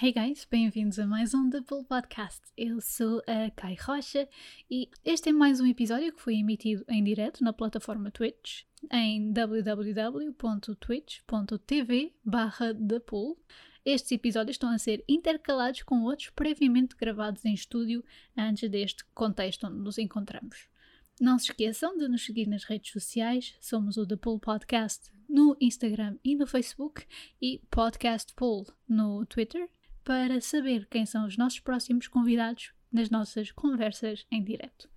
Hey guys, bem-vindos a mais um Double Podcast. Eu sou a Kai Rocha e este é mais um episódio que foi emitido em direto na plataforma Twitch em www.twitch.tv barra Estes episódios estão a ser intercalados com outros previamente gravados em estúdio antes deste contexto onde nos encontramos. Não se esqueçam de nos seguir nas redes sociais, somos o The Pool Podcast no Instagram e no Facebook e Podcast Pool no Twitter para saber quem são os nossos próximos convidados nas nossas conversas em direto.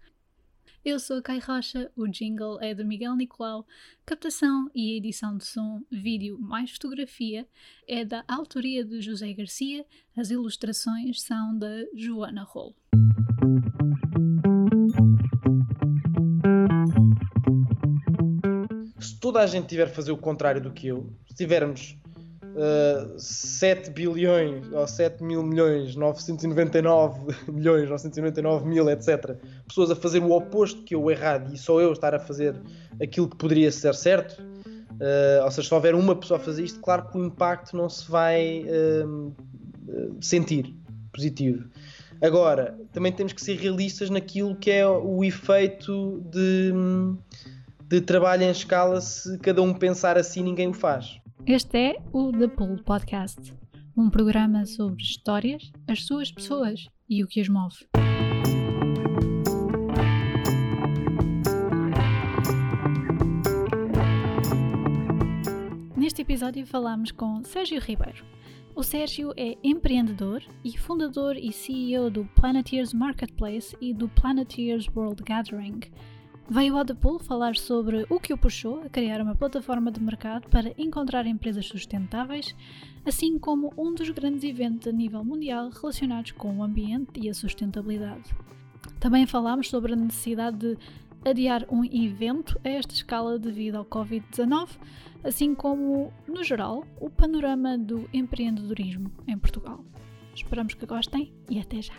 Eu sou a Kai Rocha, o jingle é de Miguel Nicolau, captação e edição de som, vídeo mais fotografia é da autoria de José Garcia, as ilustrações são da Joana Rolo. Se toda a gente tiver a fazer o contrário do que eu, se tivermos uh, 7 bilhões ou 7 mil milhões, 999 milhões, 999 mil, etc. Pessoas a fazer o oposto que eu errado e só eu estar a fazer aquilo que poderia ser certo. Uh, ou seja, se houver uma pessoa a fazer isto, claro que o impacto não se vai uh, sentir positivo. Agora, também temos que ser realistas naquilo que é o efeito de, de trabalho em escala. Se cada um pensar assim, ninguém o faz. Este é o The Pool Podcast, um programa sobre histórias, as suas pessoas e o que as move. Neste episódio falamos com Sérgio Ribeiro. O Sérgio é empreendedor e fundador e CEO do Planeteers Marketplace e do Planeteers World Gathering, Veio ao The Pool falar sobre o que o puxou a criar uma plataforma de mercado para encontrar empresas sustentáveis, assim como um dos grandes eventos a nível mundial relacionados com o ambiente e a sustentabilidade. Também falámos sobre a necessidade de adiar um evento a esta escala devido ao Covid-19, assim como, no geral, o panorama do empreendedorismo em Portugal. Esperamos que gostem e até já!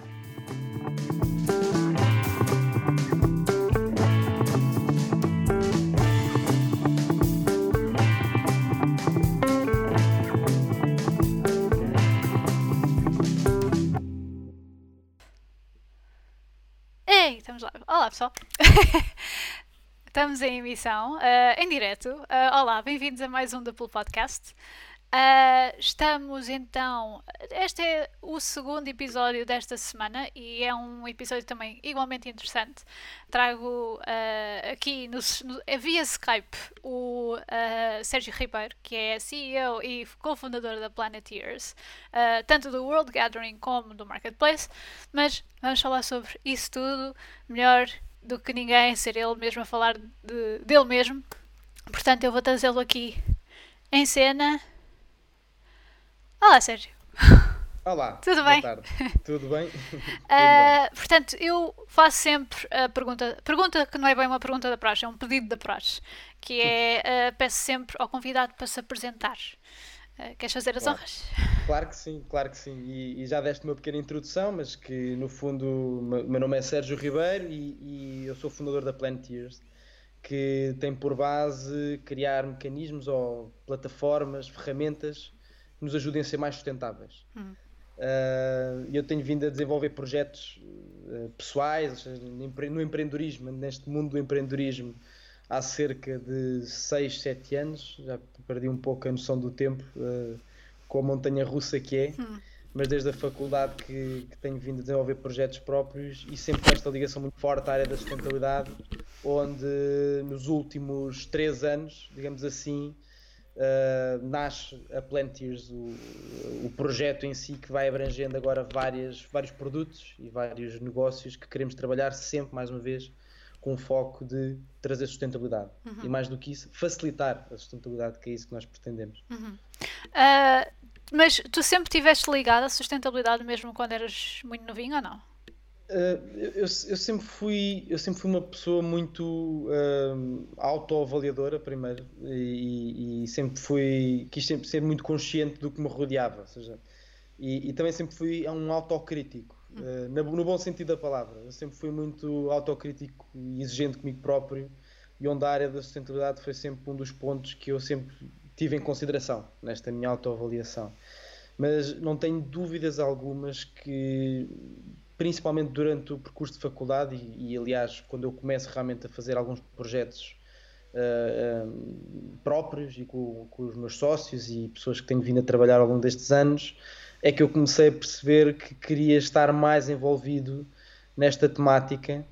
Olá, pessoal. estamos em emissão, uh, em direto. Uh, olá, bem-vindos a mais um Double Podcast. Uh, estamos então. Este é o segundo episódio desta semana e é um episódio também igualmente interessante. Trago uh, aqui no, no, via Skype o uh, Sérgio Ribeiro, que é CEO e cofundador da Planeteers, tanto do World Gathering como do Marketplace. Mas vamos falar sobre isso tudo melhor do que ninguém, ser ele mesmo a falar de, dele mesmo. Portanto, eu vou trazê-lo aqui em cena Olá, Sérgio. Olá. Tudo bem? Boa tarde. Tudo bem? uh, portanto, eu faço sempre a pergunta, pergunta que não é bem uma pergunta da praxe, é um pedido da praxe, que é, uh, peço sempre ao convidado para se apresentar. Uh, queres fazer as claro. honras? Claro que sim, claro que sim. E, e, já deste uma pequena introdução, mas que no fundo meu nome é Sérgio Ribeiro e, e eu sou fundador da Planeteers, que tem por base criar mecanismos ou plataformas, ferramentas que nos ajudem a ser mais sustentáveis. Hum. Uh, eu tenho vindo a desenvolver projetos uh, pessoais, seja, no empreendedorismo, neste mundo do empreendedorismo, há cerca de 6, 7 anos. Já perdi um pouco a noção do tempo uh, com a montanha russa que é, hum. mas desde a faculdade que, que, tenho vindo a desenvolver projetos próprios e sempre com esta ligação muito forte à área da sustentabilidade, onde nos últimos 3 anos, digamos assim, Uh, nasce a Plantiers, o, o projeto em si que vai abrangendo agora várias, vários produtos e vários negócios que queremos trabalhar sempre, mais uma vez, com o foco de trazer sustentabilidade. Uhum. E mais do que isso, facilitar a sustentabilidade, que é isso que nós pretendemos. Uhum. Uh, mas tu sempre estiveste ligado à sustentabilidade mesmo quando eras muito novinho ou não? Uh, eu, eu, sempre fui eu sempre fui uma pessoa muito uh, autoavaliadora primeiro e, e, sempre fui quis sempre ser muito consciente do que me rodeava ou seja, e, e também sempre fui um autocrítico uh, no bom sentido da palavra. Eu sempre fui muito autocrítico e exigente comigo próprio e onde a área da sustentabilidade foi sempre um dos pontos que eu sempre tive em consideração nesta minha autoavaliação. Mas não tenho dúvidas algumas que, principalmente durante o percurso de faculdade, e, e aliás, quando eu começo realmente a fazer alguns projetos uh, uh, próprios e com, com, os meus sócios e pessoas que tenho vindo a trabalhar ao longo destes anos, é que eu comecei a perceber que queria estar mais envolvido nesta temática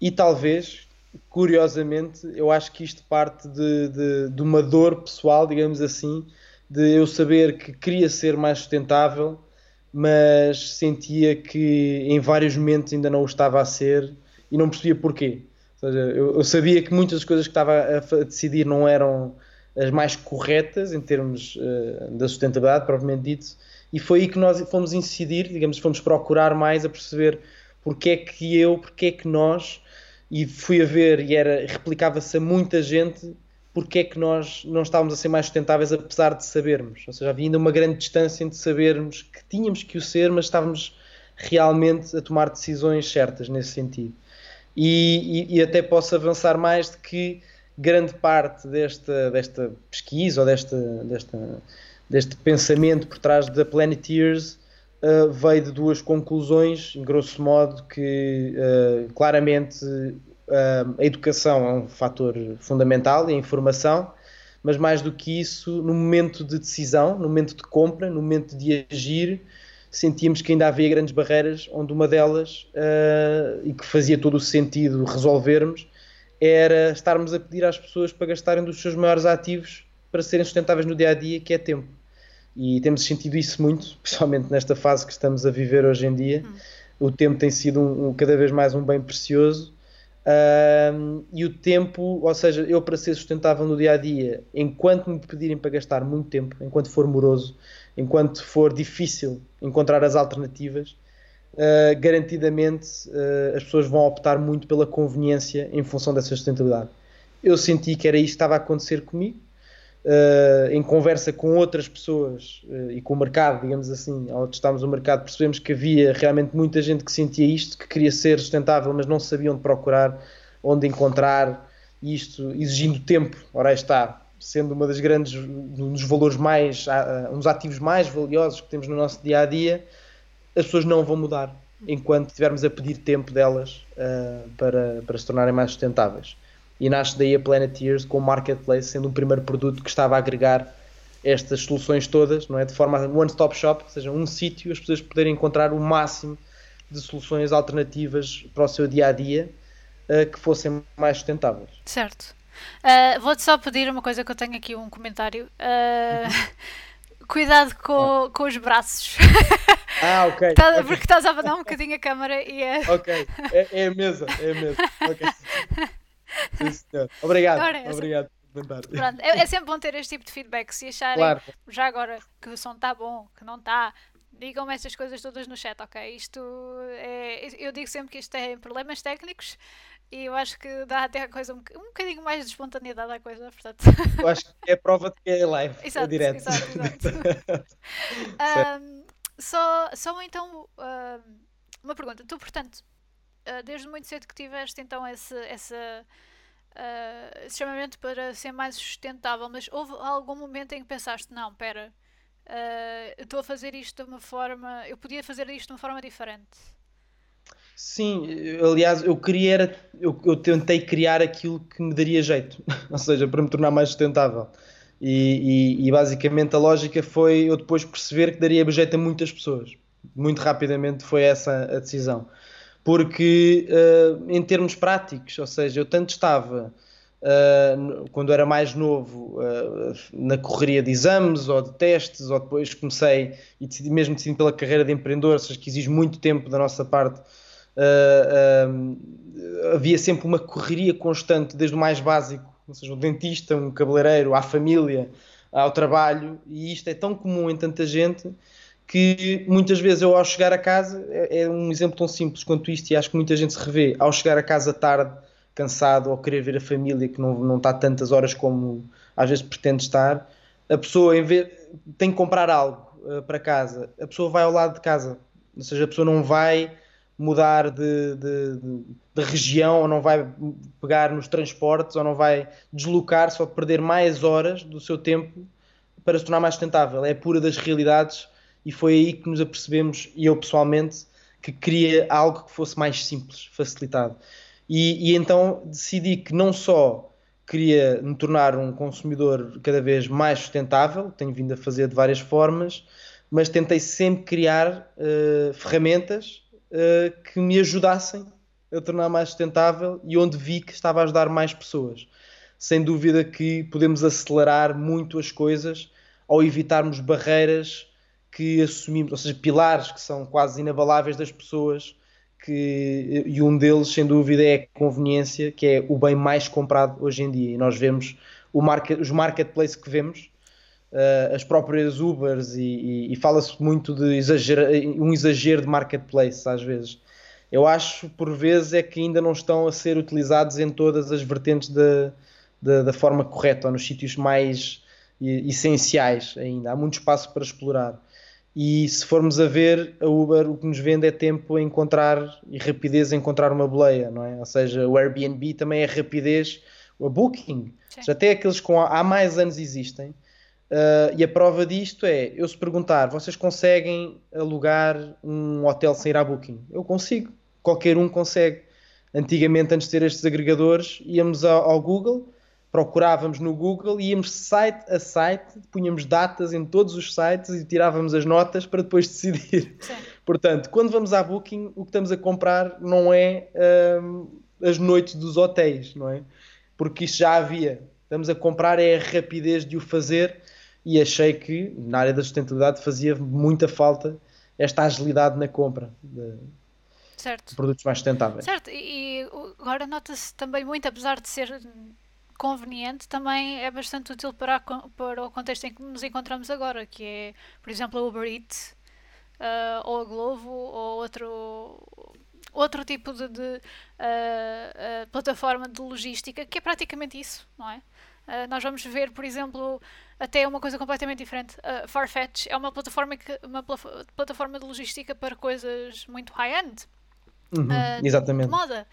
e talvez, curiosamente, eu acho que isto parte de, de, de uma dor pessoal, digamos assim, de eu saber que queria ser mais sustentável, mas sentia que em vários momentos ainda não o estava a ser e não percebia porquê. Ou seja, eu, eu sabia que muitas das coisas que estava a, a, decidir não eram as mais corretas em termos uh, da sustentabilidade, propriamente dito, e foi aí que nós fomos incidir, digamos, fomos procurar mais a perceber porque é que eu, porque é que nós, e fui a ver e era replicava-se a muita gente porque é que nós não estávamos a ser mais sustentáveis apesar de sabermos. Ou seja, havia ainda uma grande distância entre sabermos que tínhamos que o ser, mas estávamos realmente a tomar decisões certas nesse sentido. E, e, e até posso avançar mais de que grande parte desta, desta pesquisa ou desta, desta, deste pensamento por trás da Planeteers uh, veio de duas conclusões, em grosso modo, que uh, claramente a educação é um fator fundamental e a informação, mas mais do que isso, no momento de decisão, no momento de compra, no momento de agir, sentíamos que ainda havia grandes barreiras, onde uma delas, uh, e que fazia todo o sentido resolvermos, era estarmos a pedir às pessoas para gastarem dos seus maiores ativos para serem sustentáveis no dia a dia, que é tempo. E temos sentido isso muito, principalmente nesta fase que estamos a viver hoje em dia. Hum. O tempo tem sido um, um, cada vez mais um bem precioso um, e o tempo, ou seja, eu para ser sustentável no dia a dia, enquanto me pedirem para gastar muito tempo, enquanto for moroso, enquanto for difícil encontrar as alternativas, uh, garantidamente uh, as pessoas vão optar muito pela conveniência em função dessa sustentabilidade. Eu senti que era isto que estava a acontecer comigo, uh, em conversa com outras pessoas uh, e com o mercado, digamos assim, ao testarmos o mercado, percebemos que havia realmente muita gente que sentia isto, que queria ser sustentável, mas não sabia onde procurar, onde encontrar, isto exigindo tempo. Ora, aí está, sendo uma das grandes, um dos valores mais, uh, um dos ativos mais valiosos que temos no nosso dia a dia, as pessoas não vão mudar enquanto estivermos a pedir tempo delas uh, para, para se tornarem mais sustentáveis e nasce daí a Planeteers com o Marketplace sendo um primeiro produto que estava a agregar estas soluções todas, não é? De forma one-stop shop, ou seja, um sítio as pessoas poderem encontrar o máximo de soluções alternativas para o seu dia a dia uh, que fossem mais sustentáveis. Certo. Uh, Vou-te só pedir uma coisa que eu tenho aqui um comentário. Uh, cuidado com, ah. com os braços. Ah, ok. Tá, okay. Porque estás a abanar um bocadinho a câmera e é. Ok, é, é a mesa, é a mesa. Okay. Obrigado. Ora, obrigado. Pronto, é, é, sempre bom ter este tipo de feedback. Se acharem claro. já agora que o som está bom, que não está, digam-me estas coisas todas no chat, ok? Isto é. Eu digo sempre que isto é problemas técnicos e eu acho que dá até a coisa um, um bocadinho mais de espontaneidade à coisa, portanto. Eu acho que é prova de que é live. É exato, é direto. Exato, exato. um, só, só então um, uma pergunta. Tu, portanto, ah, desde muito cedo que tiveste então esse, esse, uh, esse chamamento para ser mais sustentável, mas houve algum momento em que pensaste, não, espera, uh, estou a fazer isto de uma forma, eu podia fazer isto de uma forma diferente. Sim, aliás, eu queria eu, eu tentei criar aquilo que me daria jeito, ou seja, para me tornar mais sustentável. E, e, e, basicamente a lógica foi eu depois perceber que daria jeito a muitas pessoas. Muito rapidamente foi essa a decisão porque uh, em termos práticos, ou seja, eu tanto estava uh, quando era mais novo uh, na correria de exames ou de testes, ou depois comecei e decidi, mesmo decidindo pela carreira de empreendedor, ou seja, que exige muito tempo da nossa parte. havia sempre uma correria constante, desde o mais básico, ou seja, um dentista, um cabeleireiro, à família, ao trabalho, e isto é tão comum em tanta gente que muitas vezes eu ao chegar a casa, é, é, um exemplo tão simples quanto isto, e acho que muita gente se revê, ao chegar a casa tarde, cansado, ou querer ver a família que não, não está tantas horas como às vezes pretende estar, a pessoa em vez, tem que comprar algo uh, para casa, a pessoa vai ao lado de casa, ou seja, a pessoa não vai mudar de, de, de, de região, ou não vai pegar nos transportes, ou não vai deslocar-se ou perder mais horas do seu tempo para se tornar mais sustentável. É pura das realidades e foi aí que nos apercebemos, e eu pessoalmente, que queria algo que fosse mais simples, facilitado. E, e então decidi que não só queria me tornar um consumidor cada vez mais sustentável, tenho vindo a fazer de várias formas, mas tentei sempre criar uh, ferramentas uh, que me ajudassem a tornar mais sustentável e onde vi que estava a ajudar mais pessoas. Sem dúvida que podemos acelerar muito as coisas ao evitarmos barreiras que assumimos, ou seja, pilares que são quase inabaláveis das pessoas, que, e um deles, sem dúvida, é a conveniência, que é o bem mais comprado hoje em dia. E nós vemos market, os marketplaces que vemos, uh, as próprias Ubers, e, e, e fala-se muito de exagero, um exagero de marketplace, às vezes. Eu acho, por vezes, é que ainda não estão a ser utilizados em todas as vertentes da, da, da forma correta, ou nos sítios mais essenciais ainda. Há muito espaço para explorar. E se formos a ver, a Uber o que nos vende é tempo a encontrar e rapidez a encontrar uma boleia, não é? Ou seja, o Airbnb também é rapidez, a Booking, já até aqueles com há mais anos existem. Uh, e a prova disto é, eu se perguntar, vocês conseguem alugar um hotel sem ir à Booking? Eu consigo, qualquer um consegue. Antigamente, antes de ter estes agregadores, íamos ao, ao Google, procurávamos no Google, íamos site a site, punhamos datas em todos os sites e tirávamos as notas para depois decidir. Sim. Portanto, quando vamos à Booking, o que estamos a comprar não é hum, as noites dos hotéis, não é? Porque isso já havia. Estamos a comprar é a rapidez de o fazer e achei que na área da sustentabilidade fazia muita falta esta agilidade na compra de, certo. produtos mais sustentáveis. Certo, e agora nota-se também muito, apesar de ser conveniente também é bastante útil para, para o contexto em que nos encontramos agora, que é, por exemplo, a Uber Eats, uh, ou a Glovo, ou outro, outro tipo de, de uh, uh, plataforma de logística, que é praticamente isso, não é? nós vamos ver, por exemplo, até uma coisa completamente diferente. Farfetch é uma plataforma, que, uma plataforma de logística para coisas muito high-end. Uhum, exatamente. De moda.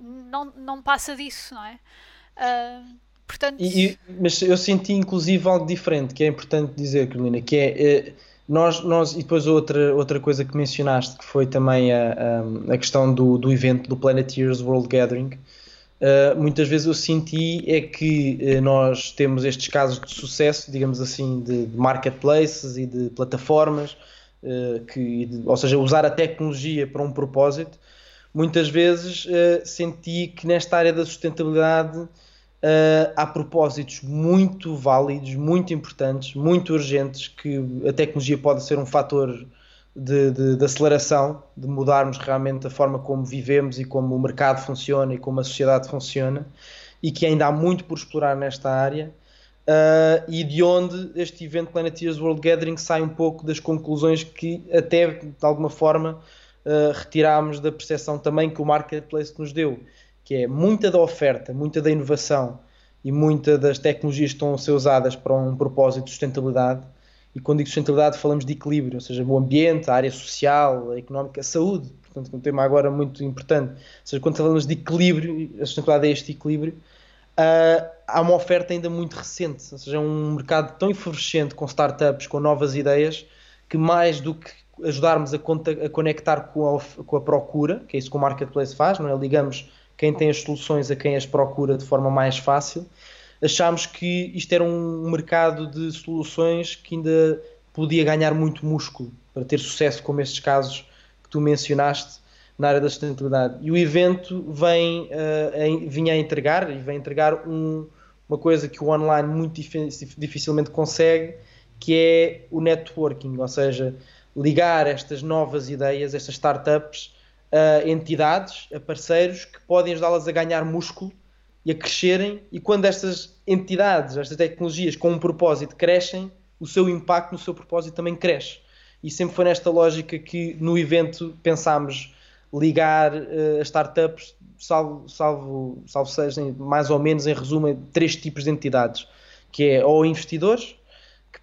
não, não passa disso, não é? Portanto... E, e, mas eu senti inclusive algo diferente, que é importante dizer, Carolina, que é... Eh, nós, nós, e depois outra, outra coisa que mencionaste, que foi também a, a, a questão do, do evento do Planeteers World Gathering, uh, muitas vezes eu senti é que uh, nós temos estes casos de sucesso, digamos assim, de, de marketplaces e de plataformas, uh, que, de, ou seja, usar a tecnologia para um propósito. Muitas vezes senti que nesta área da sustentabilidade Uh, há propósitos muito válidos, muito importantes, muito urgentes, que a tecnologia pode ser um fator de, de, de, aceleração, de mudarmos realmente a forma como vivemos e como o mercado funciona e como a sociedade funciona, e que ainda há muito por explorar nesta área. Uh, e de onde este evento Planeteers World Gathering sai um pouco das conclusões que até de alguma forma uh, retirámos da percepção também que o marketplace nos deu que é muita da oferta, muita da inovação e muita das tecnologias que estão a ser usadas para um propósito de sustentabilidade. E quando digo sustentabilidade, falamos de equilíbrio, ou seja, o ambiente, a área social, a económica, a saúde. Portanto, um tema agora muito importante. Ou seja, quando falamos de equilíbrio, a sustentabilidade é este equilíbrio, uh, há uma oferta ainda muito recente. Ou seja, é um mercado tão efervescente com startups, com novas ideias, que mais do que ajudarmos a, conectar com a, com a procura, que é isso que o marketplace faz, não é? Ligamos quem tem as soluções a quem as procura de forma mais fácil, achámos que isto era um mercado de soluções que ainda podia ganhar muito músculo para ter sucesso como estes casos que tu mencionaste na área da sustentabilidade. E o evento vem, uh, vinha a entregar e vem entregar um, uma coisa que o online muito dificilmente consegue, que é o networking, ou seja, ligar estas novas ideias, estas startups, a entidades, a parceiros que podem ajudá-las a ganhar músculo e a crescerem. E quando estas entidades, estas tecnologias com um propósito crescem, o seu impacto no seu propósito também cresce. E sempre foi nesta lógica que no evento pensámos ligar uh, as startups, salvo, salvo, salvo seja mais ou menos em resumo, três tipos de entidades, que é ou investidores,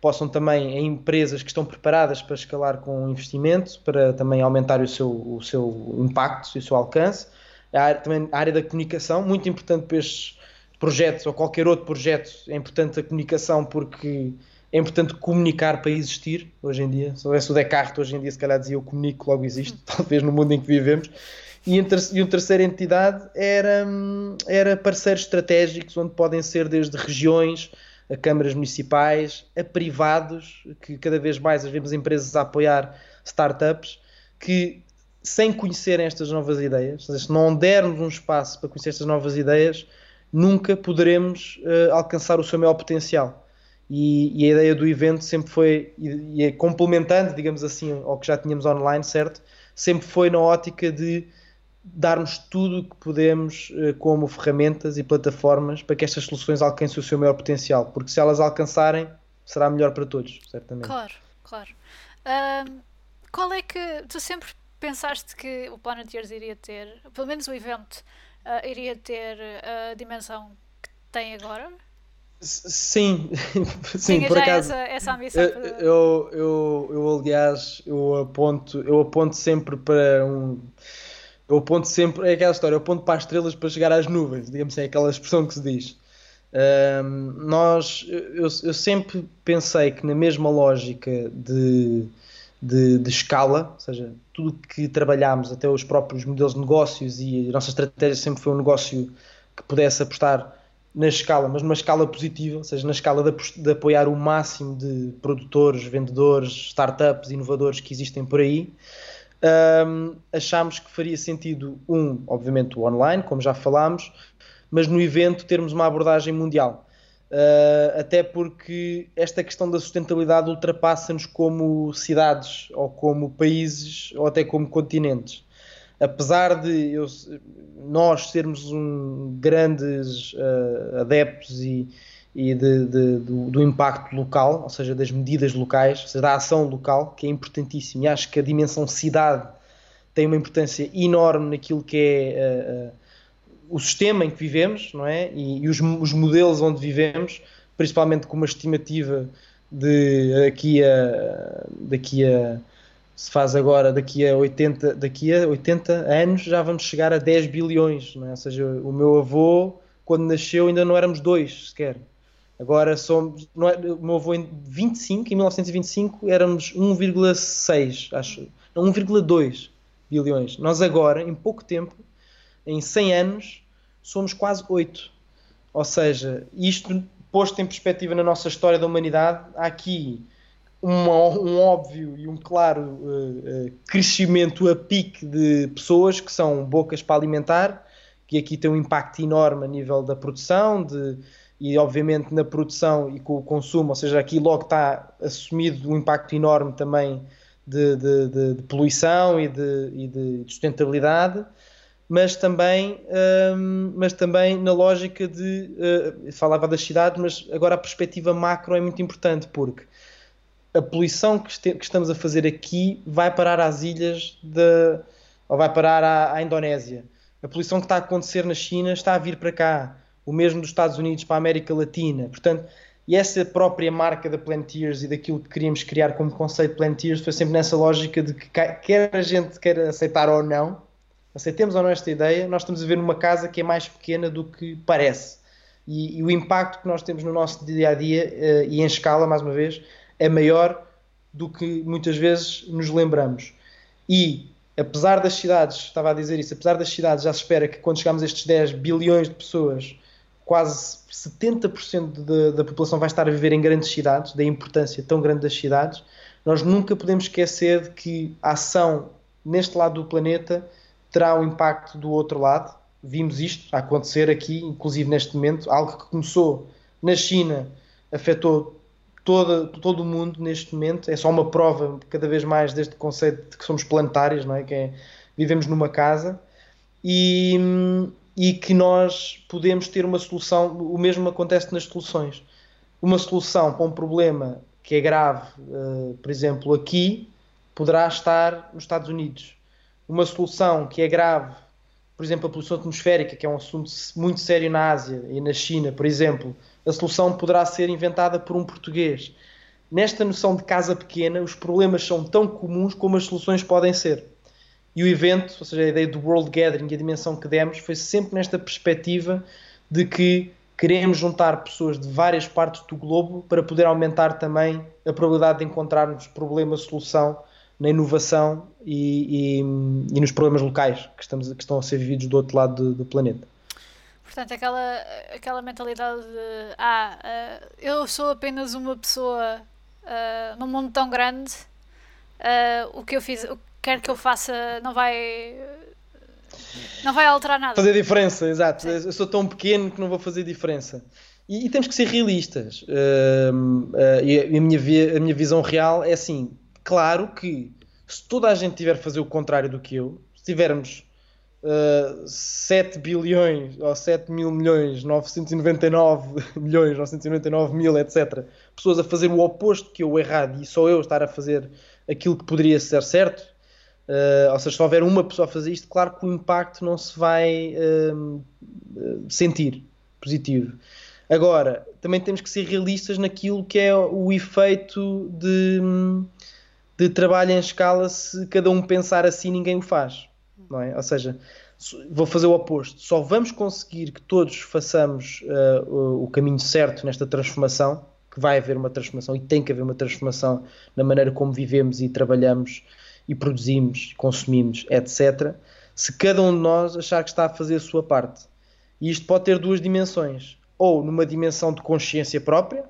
possam também, em empresas que estão preparadas para escalar com investimento, para também aumentar o seu, o seu impacto e o seu alcance. A área, também a área da comunicação, muito importante para estes projetos ou qualquer outro projeto, é importante a comunicação porque é importante comunicar para existir hoje em dia. Se houvesse o Descartes hoje em dia, se calhar dizia eu comunico, logo existe, talvez no mundo em que vivemos. E, em ter, uma terceira entidade era, era parceiros estratégicos, onde podem ser desde regiões, a câmaras municipais, a privados, que cada vez mais vemos empresas a apoiar startups, que sem conhecerem estas novas ideias, se não dermos um espaço para conhecer estas novas ideias, nunca poderemos uh, alcançar o seu maior potencial. E, e, a ideia do evento sempre foi, e, e é complementando, digamos assim, ao que já tínhamos online, certo? Sempre foi na ótica de darmos tudo o que podemos uh, como ferramentas e plataformas para que estas soluções alcancem o seu maior potencial, porque se elas alcançarem, será melhor para todos, certamente. Claro, claro. qual é que tu sempre pensaste que o Planeteers iria ter, pelo menos o evento, uh, iria ter a dimensão que tem agora? Sim, sim, Tinha por acaso. Essa, essa eu, eu, eu, eu, aliás, eu aponto, eu aponto sempre para um. Eu aponto sempre, é aquela história, eu aponto para as estrelas para chegar às nuvens, digamos assim, é aquela expressão que se diz. Um, nós, eu, eu sempre pensei que na mesma lógica de, de, de, escala, ou seja, tudo que trabalhámos, até os próprios modelos de negócios e a nossa estratégia sempre foi um negócio que pudesse apostar na escala, mas numa escala positiva, ou seja, na escala de, de apoiar o máximo de produtores, vendedores, startups, inovadores que existem por aí. Um, achámos que faria sentido, um, obviamente, o online, como já falámos, mas no evento termos uma abordagem mundial. Uh, até porque esta questão da sustentabilidade ultrapassa-nos como cidades, ou como países, ou até como continentes apesar de eu, nós sermos um, grandes uh, adeptos e, e de, de, do, do, impacto local, ou seja, das medidas locais, ou seja, da ação local, que é importantíssimo, e acho que a dimensão cidade tem uma importância enorme naquilo que é uh, uh, o sistema em que vivemos, não é? E, e os, os, modelos onde vivemos, principalmente com uma estimativa de daqui a daqui a se faz agora daqui a 80, daqui a 80 anos já vamos chegar a 10 bilhões, não é? ou seja, o meu avô quando nasceu ainda não éramos dois sequer. Agora somos, não é, o meu avô em 25, em 1925 éramos 1,6, acho, 1,2 bilhões. Nós agora, em pouco tempo, em 100 anos, somos quase 8. Ou seja, isto posto em perspectiva na nossa história da humanidade, há aqui um óbvio e um claro uh, uh, crescimento a pique de pessoas que são bocas para alimentar, que aqui tem um impacto enorme a nível da produção de, e, obviamente, na produção e com o consumo, ou seja, aqui logo está assumido um impacto enorme também de, de, de, de poluição e de, e de, sustentabilidade. Mas também, um, mas também na lógica de. Uh, falava das cidades, mas agora a perspectiva macro é muito importante, porque a poluição que, este, que, estamos a fazer aqui vai parar às ilhas de, ou vai parar à, à, Indonésia. A poluição que está a acontecer na China está a vir para cá. O mesmo dos Estados Unidos para a América Latina. Portanto, e essa própria marca da Plantiers e daquilo que queríamos criar como conceito Plantiers foi sempre nessa lógica de que quer a gente queira aceitar ou não, aceitemos ou não esta ideia, nós estamos a ver numa casa que é mais pequena do que parece. E, e o impacto que nós temos no nosso dia a dia uh, e em escala, mais uma vez, é maior do que muitas vezes nos lembramos. E, apesar das cidades, estava a dizer isso, apesar das cidades, já se espera que quando chegamos a estes 10 bilhões de pessoas, quase 70% de, da população vai estar a viver em grandes cidades, da importância tão grande das cidades, nós nunca podemos esquecer de que a ação neste lado do planeta terá um impacto do outro lado. Vimos isto acontecer aqui, inclusive neste momento, algo que começou na China, afetou todo o mundo neste momento. É só uma prova cada vez mais deste conceito de que somos planetários, não é? Que é, vivemos numa casa e, e que nós podemos ter uma solução. O mesmo acontece nas soluções. Uma solução para um problema que é grave, uh, por exemplo, aqui, poderá estar nos Estados Unidos. Uma solução que é grave, por exemplo, a poluição atmosférica, que é um assunto muito sério na Ásia e na China, por exemplo, a solução poderá ser inventada por um português. Nesta noção de casa pequena, os problemas são tão comuns como as soluções podem ser. E o evento, ou seja, a ideia do World Gathering e a dimensão que demos, foi sempre nesta perspectiva de que queremos juntar pessoas de várias partes do globo para poder aumentar também a probabilidade de encontrarmos problema-solução na inovação e, e, e, nos problemas locais que, estamos, que estão a ser vividos do outro lado do, do planeta. Portanto, aquela, aquela mentalidade de ah, uh, eu sou apenas uma pessoa uh, num mundo tão grande, uh, o que eu fiz, o quer que eu faça não vai não vai alterar nada. Fazer diferença, exato. Sim. Eu sou tão pequeno que não vou fazer diferença. E, e temos que ser realistas. Uh, uh, e a minha, a minha visão real é assim: claro que se toda a gente tiver a fazer o contrário do que eu, se tivermos uh, 7 bilhões ou 7 mil milhões, 999 milhões, 999 mil, etc., pessoas a fazer o oposto que eu errado e só eu estar a fazer aquilo que poderia ser certo, Uh, ou seja, se houver uma pessoa a fazer isto, claro que o impacto não se vai uh, sentir positivo. Agora, também temos que ser realistas naquilo que é o efeito de, de trabalho em escala se cada um pensar assim ninguém o faz. Não é? Ou seja, vou fazer o oposto. Só vamos conseguir que todos façamos uh, o, o caminho certo nesta transformação, que vai haver uma transformação e tem que haver uma transformação na maneira como vivemos e trabalhamos e produzimos, consumimos, etc., se cada um de nós achar que está a fazer a sua parte. E isto pode ter duas dimensões. Ou numa dimensão de consciência própria,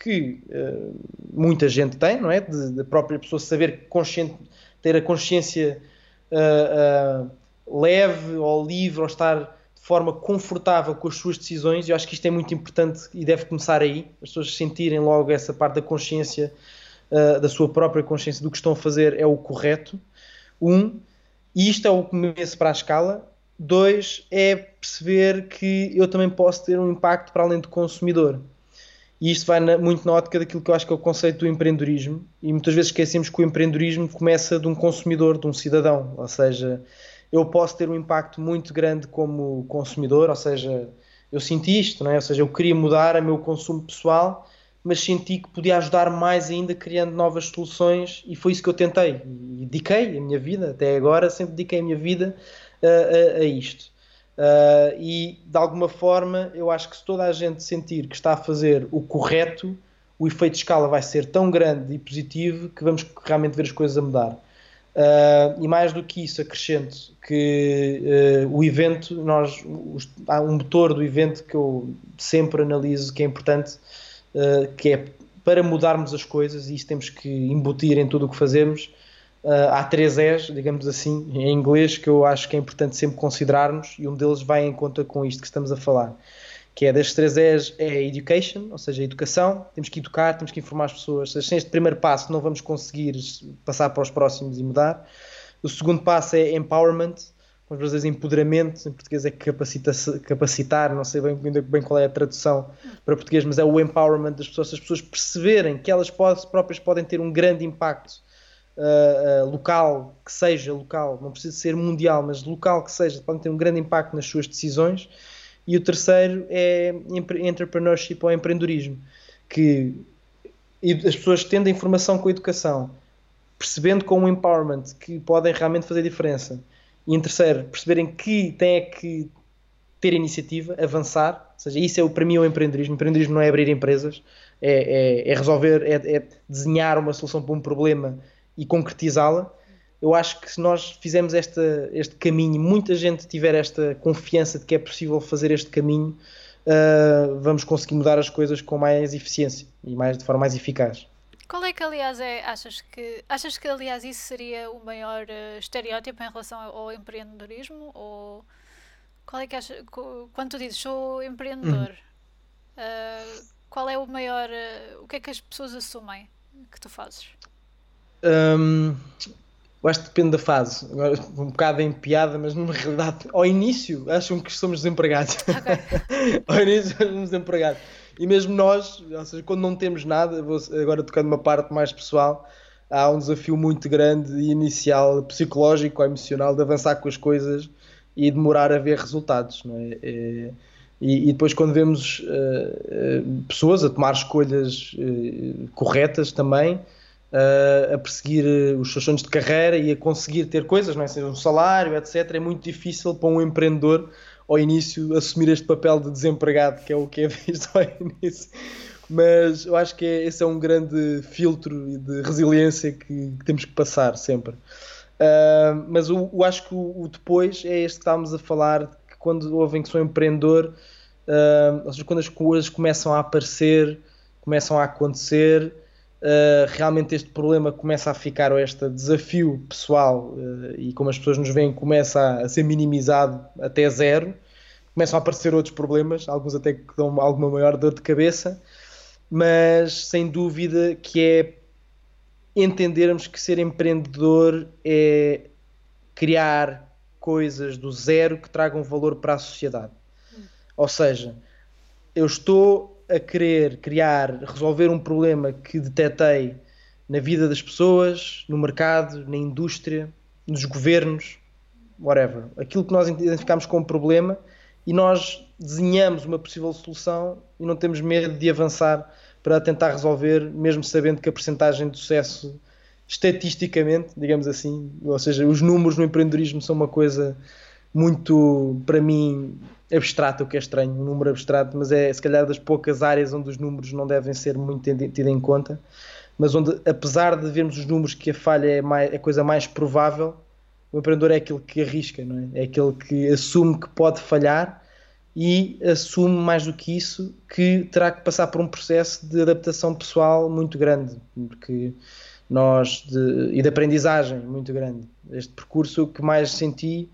que uh, muita gente tem, não é? Da própria pessoa saber consciente, ter a consciência uh, uh, leve ou livre, ou estar de forma confortável com as suas decisões. Eu acho que isto é muito importante e deve começar aí. As pessoas sentirem logo essa parte da consciência uh, da sua própria consciência do que estão a fazer é o correto. Um, e isto é o começo para a escala. Dois, é perceber que eu também posso ter um impacto para além do consumidor. E isto vai na, muito na ótica daquilo que eu acho que é o conceito do empreendedorismo. E muitas vezes esquecemos que o empreendedorismo começa de um consumidor, de um cidadão. Ou seja, eu posso ter um impacto muito grande como consumidor, ou seja, eu senti isto, não é? ou seja, eu queria mudar o meu consumo pessoal mas senti que podia ajudar mais ainda criando novas soluções e foi isso que eu tentei. E dediquei a minha vida, até agora, sempre dediquei a minha vida a, a, a isto. Uh, e de alguma forma, eu acho que se toda a gente sentir que está a fazer o correto, o efeito de escala vai ser tão grande e positivo que vamos realmente ver as coisas a mudar. Uh, e mais do que isso, acrescento que uh, o evento, nós, os, há um motor do evento que eu sempre analiso que é importante, que é para mudarmos as coisas, e isso temos que embutir em tudo o que fazemos. Uh, há três E's, digamos assim, em inglês, que eu acho que é importante sempre considerarmos, e um deles vai em conta com isto que estamos a falar. Que é destes três E's é education, ou seja, educação, temos que educar, temos que informar as pessoas. Sem este primeiro passo não vamos conseguir passar para os próximos e mudar. O segundo passo é empowerment, às vezes empoderamento, em português é capacita capacitar, não sei bem, bem qual é a tradução para português, mas é o empowerment das pessoas, as pessoas perceberem que elas próprias podem ter um grande impacto uh, uh, local, que seja local, não precisa ser mundial, mas local que seja, podem ter um grande impacto nas suas decisões. E o terceiro é entrepreneurship ou empreendedorismo, que as pessoas tendo a informação com a educação, percebendo com o empowerment que podem realmente fazer diferença e em terceiro, perceberem que têm é que ter iniciativa, avançar, ou seja, isso é o, para mim é o empreendedorismo. O empreendedorismo não é abrir empresas, é, é, é resolver, é, é, desenhar uma solução para um problema e concretizá-la. Eu acho que se nós fizermos esta, este caminho, muita gente tiver esta confiança de que é possível fazer este caminho, uh, vamos conseguir mudar as coisas com mais eficiência e mais de forma mais eficaz. Qual é que, aliás, é, achas que, achas que, aliás, isso seria o maior uh, estereótipo em relação ao empreendedorismo? Ou qual é que achas, quando tu dizes sou empreendedor, uh, qual é o maior, uh, o que é que as pessoas assumem que tu fazes? Um, eu acho que depende da fase. Agora, um bocado em piada, mas na realidade, ao início acham que somos desempregados. Okay. ao início somos desempregados. E mesmo nós, ou seja, quando não temos nada, vou agora tocando uma parte mais pessoal, há um desafio muito grande e inicial, psicológico ou emocional, de avançar com as coisas e demorar a ver resultados. É? é e, e, depois, quando vemos uh, uh, pessoas a tomar escolhas uh, corretas também, a perseguir os seus sonhos de carreira e a conseguir ter coisas, não é? seja um salário, etc., é muito difícil para um empreendedor ao início assumir este papel de desempregado, que é o que é visto ao início. Mas eu acho que é, esse é um grande filtro de resiliência que, que temos que passar sempre. Uh, mas eu, acho que o, o, depois é este que estávamos a falar, que quando ouvem que sou empreendedor, uh, ou seja, quando as coisas começam a aparecer, começam a acontecer, uh, realmente este problema começa a ficar, ou este desafio pessoal, e como as pessoas nos veem, começa a, a, ser minimizado até zero, começam a aparecer outros problemas, alguns até que dão alguma maior dor de cabeça, mas sem dúvida que é entendermos que ser empreendedor é criar coisas do zero que tragam valor para a sociedade. Ou seja, eu estou a querer criar, resolver um problema que detetei na vida das pessoas, no mercado, na indústria, nos governos, whatever. Aquilo que nós identificamos como problema e nós desenhamos uma possível solução e não temos medo de avançar para tentar resolver, mesmo sabendo que a percentagem de sucesso estatisticamente, digamos assim, ou seja, os números no empreendedorismo são uma coisa muito, para mim, abstrata, o que é estranho, um número abstrato, mas é se calhar das poucas áreas onde os números não devem ser muito tidos em conta, mas onde, apesar de vermos os números que a falha é, mais, é a coisa mais provável, o empreendedor é aquele que arrisca, não é? É aquele que assume que pode falhar e assume mais do que isso que terá que passar por um processo de adaptação pessoal muito grande, porque nós de, e de aprendizagem muito grande. Este percurso que mais senti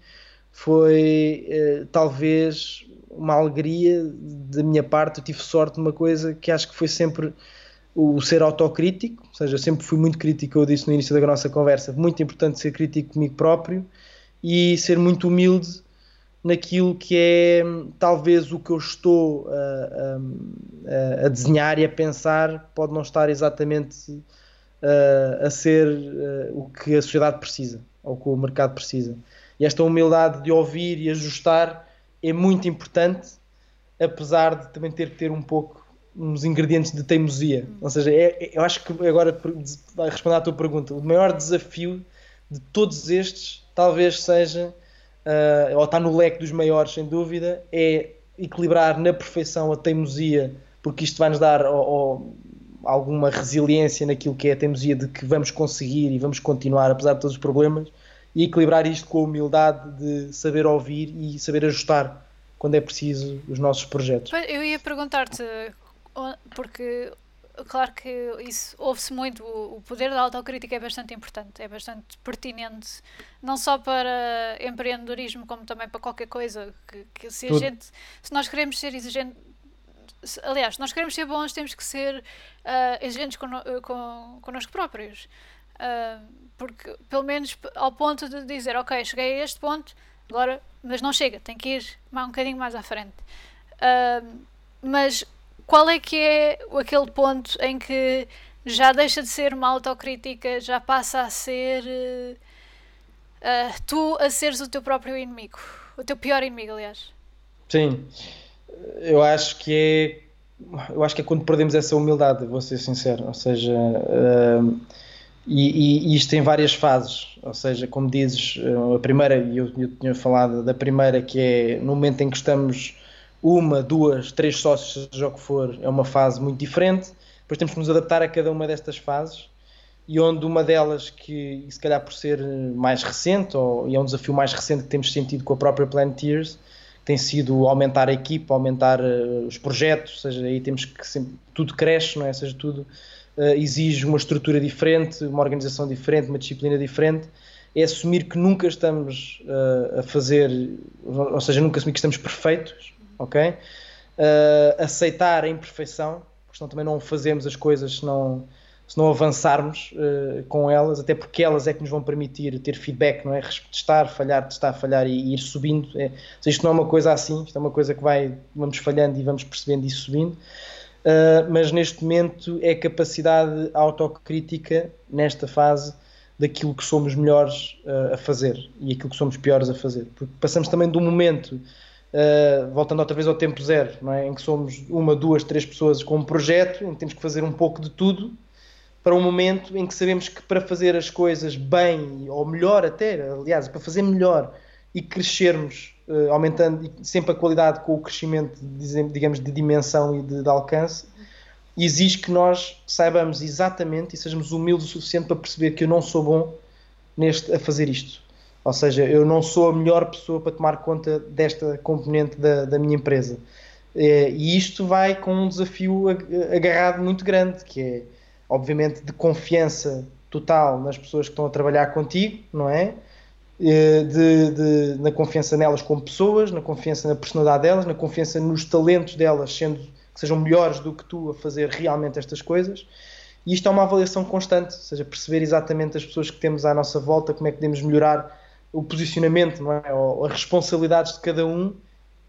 foi eh, talvez uma alegria da minha parte. Eu tive sorte numa coisa que acho que foi sempre o ser autocrítico, ou seja, eu sempre fui muito crítico, eu disse no início da nossa conversa, muito importante ser crítico comigo próprio e ser muito humilde naquilo que é talvez o que eu estou a, a, a desenhar e a pensar pode não estar exatamente a, a ser o que a sociedade precisa ou que o mercado precisa. E esta humildade de ouvir e ajustar é muito importante, apesar de também ter que ter um pouco uns ingredientes de teimosia. Ou seja, é, é, eu acho que agora, vai responder à tua pergunta, o maior desafio de todos estes talvez seja uh, ou está no leque dos maiores, sem dúvida, é equilibrar na perfeição a teimosia, porque isto vai-nos dar ou, ou, alguma resiliência naquilo que é a teimosia de que vamos conseguir e vamos continuar, apesar de todos os problemas, e equilibrar isto com a humildade de saber ouvir e saber ajustar quando é preciso os nossos projetos. Eu ia perguntar-te, porque claro que isso ouve-se muito, o poder da autocrítica é bastante importante, é bastante pertinente, não só para empreendedorismo, como também para qualquer coisa. Que, que se, a gente, se nós queremos ser exigentes, aliás, se nós queremos ser bons, temos que ser uh, exigentes con, con, connosco próprios. Uh, porque, pelo menos ao ponto de dizer, ok, cheguei a este ponto, agora, mas não chega, tem que ir um bocadinho mais à frente. Uh, mas qual é que é aquele ponto em que já deixa de ser uma autocrítica, já passa a ser uh, uh, tu a seres o teu próprio inimigo, o teu pior inimigo, aliás. Sim, eu acho que é, eu acho que é quando perdemos essa humildade, vou ser sincero, ou seja, uh, e, e, isto tem várias fases, ou seja, como dizes, a primeira, eu, eu tinha falado da primeira que é no momento em que estamos uma, duas, três sócios, seja o que for, é uma fase muito diferente. Depois temos que nos adaptar a cada uma destas fases e onde uma delas que se calhar por ser mais recente ou e é um desafio mais recente que temos sentido com a própria Planeteers tem sido aumentar a equipa, aumentar uh, os projetos, ou seja, aí temos que sempre, tudo cresce, não é? Ou seja, tudo uh, exige uma estrutura diferente, uma organização diferente, uma disciplina diferente. É assumir que nunca estamos uh, a fazer, ou seja, nunca assumir que estamos perfeitos, ok? Uh, aceitar a imperfeição, porque senão também não fazemos as coisas se não, se não avançarmos uh, com elas, até porque elas é que nos vão permitir ter feedback, não é? Testar, falhar, testar, falhar e, e ir subindo. É, isto não é uma coisa assim, isto é uma coisa que vai, vamos falhando e vamos percebendo e subindo. Uh, mas neste momento é capacidade autocrítica nesta fase daquilo que somos melhores uh, a fazer e aquilo que somos piores a fazer. Porque passamos também de um momento Uh, voltando outra vez ao tempo zero, é? em que somos uma, duas, três pessoas com um projeto, em que temos que fazer um pouco de tudo, para um momento em que sabemos que para fazer as coisas bem, ou melhor até, aliás, para fazer melhor e crescermos, aumentando sempre a qualidade com o crescimento, digamos, de dimensão e de, de alcance, exige que nós saibamos exatamente e sejamos humildes o suficiente para perceber que eu não sou bom neste, a fazer isto. Ou seja, eu não sou a melhor pessoa para tomar conta desta componente da, da minha empresa. É, e isto vai com um desafio agarrado muito grande, que é, obviamente, de confiança total nas pessoas que estão a trabalhar contigo, não é? É? De, de, na confiança nelas como pessoas, na confiança na personalidade delas, na confiança nos talentos delas, sendo que sejam melhores do que tu a fazer realmente estas coisas. E isto é uma avaliação constante, ou seja, perceber exatamente as pessoas que temos à nossa volta, como é que podemos melhorar o posicionamento, não é? ou as responsabilidades de cada um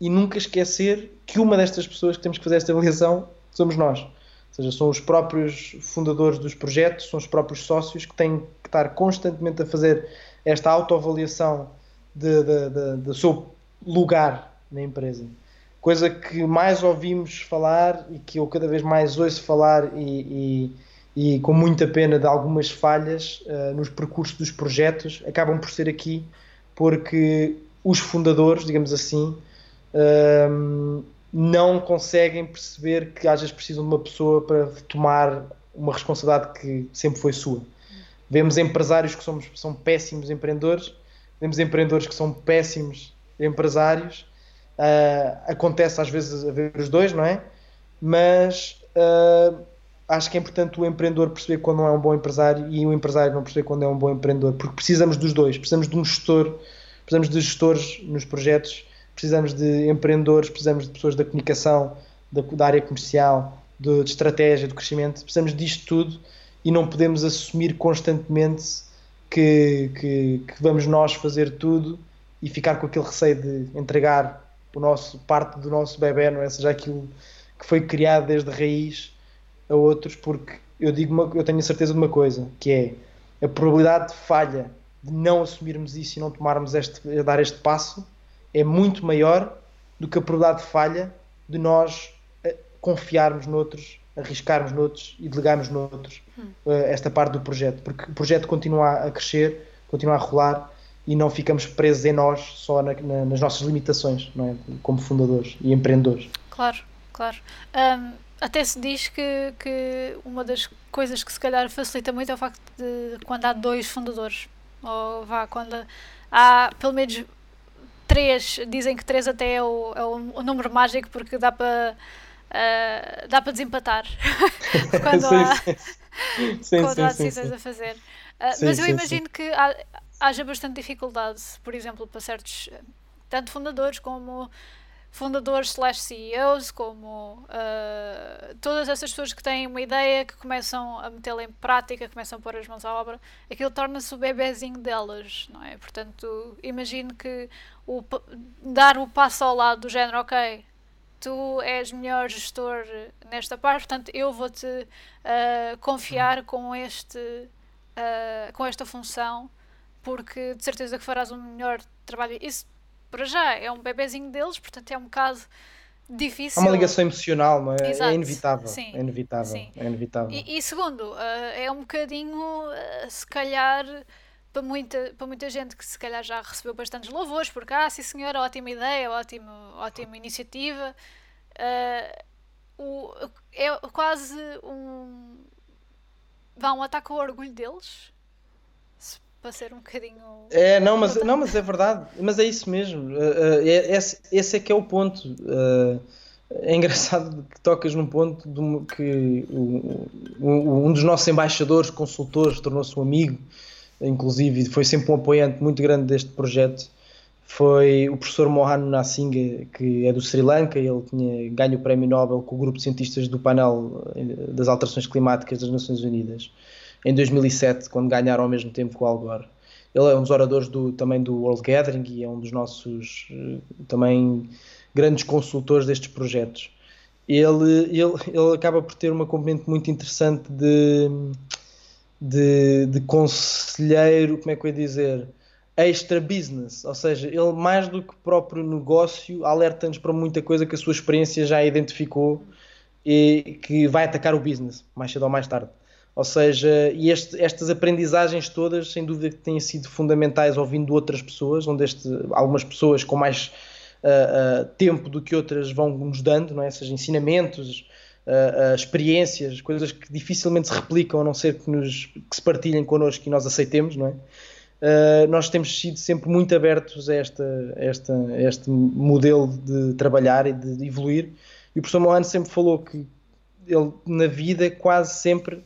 e nunca esquecer que uma destas pessoas que temos que fazer esta avaliação somos nós. Ou seja, são os próprios fundadores dos projetos, são os próprios sócios que têm que estar constantemente a fazer esta autoavaliação de, de, de, do seu lugar na empresa. Coisa que mais ouvimos falar e que eu cada vez mais ouço falar e, e, e com muita pena de algumas falhas uh, nos percursos dos projetos acabam por ser aqui porque os fundadores, digamos assim, um, não conseguem perceber que às vezes precisam de uma pessoa para tomar uma responsabilidade que sempre foi sua. Vemos empresários que somos, são péssimos empreendedores, vemos empreendedores que são péssimos empresários. Uh, acontece às vezes a ver os dois, não é? Mas uh, acho que é importante o empreendedor perceber quando não é um bom empresário e o empresário não perceber quando é um bom empreendedor, porque precisamos dos dois. Precisamos de um gestor, precisamos de gestores nos projetos precisamos de empreendedores, precisamos de pessoas da comunicação, da, da área comercial, de, de, estratégia, de crescimento, precisamos disto tudo e não podemos assumir constantemente que, que, que, vamos nós fazer tudo e ficar com aquele receio de entregar o nosso parte do nosso bebê, não é? Seja aquilo que foi criado desde raiz a outros, porque eu digo uma, eu tenho a certeza de uma coisa, que é a probabilidade de falha de não assumirmos isso e não tomarmos este, dar este passo é muito maior do que a probabilidade de falha de nós eh, confiarmos noutros, arriscarmos noutros e delegarmos noutros hum. Eh, esta parte do projeto, porque o projeto continua a crescer, continua a rolar e não ficamos presos em nós só na, na, nas nossas limitações, não é? como fundadores e empreendedores. Claro, claro. Um, até se diz que, que uma das coisas que se calhar facilita muito é o facto de quando há dois fundadores, ou vá, quando há pelo menos 3, dizem que 3 até é o, é o número mágico porque dá para uh, dá para desempatar quando sim, há, sim. quando sim, há decisões a fazer. Uh, mas eu imagino que há, haja bastante dificuldade, por exemplo, para certos, tanto fundadores como fundadores slash CEOs, como uh, todas essas pessoas que têm uma ideia, que começam a metê-la em prática, começam a pôr as mãos à obra, aquilo torna-se o bebezinho delas, não é? Portanto, imagino que o, dar o passo ao lado do género, ok, tu és melhor gestor nesta parte, portanto eu vou-te uh, confiar com este uh, com esta função porque de certeza que farás um melhor trabalho. Isso para já é um bebezinho deles, portanto é um bocado difícil. Há uma ligação emocional, não é? Exato. É inevitável. Sim. É inevitável. Sim. É inevitável. E, e segundo, uh, é um bocadinho, se calhar, para muita, para muita gente que se calhar já recebeu bastantes louvores, porque, ah, sim senhor, ótima ideia, ótimo, ótima iniciativa. Uh, o, é quase um. Vá, um ataque ao orgulho deles para ser um bocadinho. É, não, mas, não, mas é verdade, mas é isso mesmo. Uh, é, esse, esse é que é o ponto. Uh, é engraçado que tocas num ponto de, que um, um dos nossos embaixadores, consultores, tornou-se um amigo, inclusive, foi sempre um apoiante muito grande deste projeto. Foi o professor Mohan Nasinghe, que é do Sri Lanka, ele tinha o prémio Nobel com o grupo de cientistas do painel das alterações climáticas das Nações Unidas em 2007, quando ganharam ao mesmo tempo com o Al Gore. Ele é um dos oradores do, também do World Gathering e é um dos nossos eh, também grandes consultores destes projetos. Ele, ele, ele acaba por ter uma componente muito interessante de, de, de conselheiro, como é que eu ia dizer, extra business, ou seja, ele mais do que próprio negócio alerta-nos para muita coisa que a sua experiência já identificou e que vai atacar o business mais cedo ou mais tarde. Ou seja, e este, estas aprendizagens todas, sem dúvida que têm sido fundamentais ouvindo outras pessoas, onde este, algumas pessoas com mais uh, uh, tempo do que outras vão nos dando, não é? Seja ensinamentos, uh, experiências, coisas que dificilmente se replicam, a não ser que, nos, que se partilhem connosco e nós aceitemos, não é? nós temos sido sempre muito abertos a, esta, esta, a este modelo de trabalhar e de evoluir. E o professor Moano sempre falou que ele, na vida, quase sempre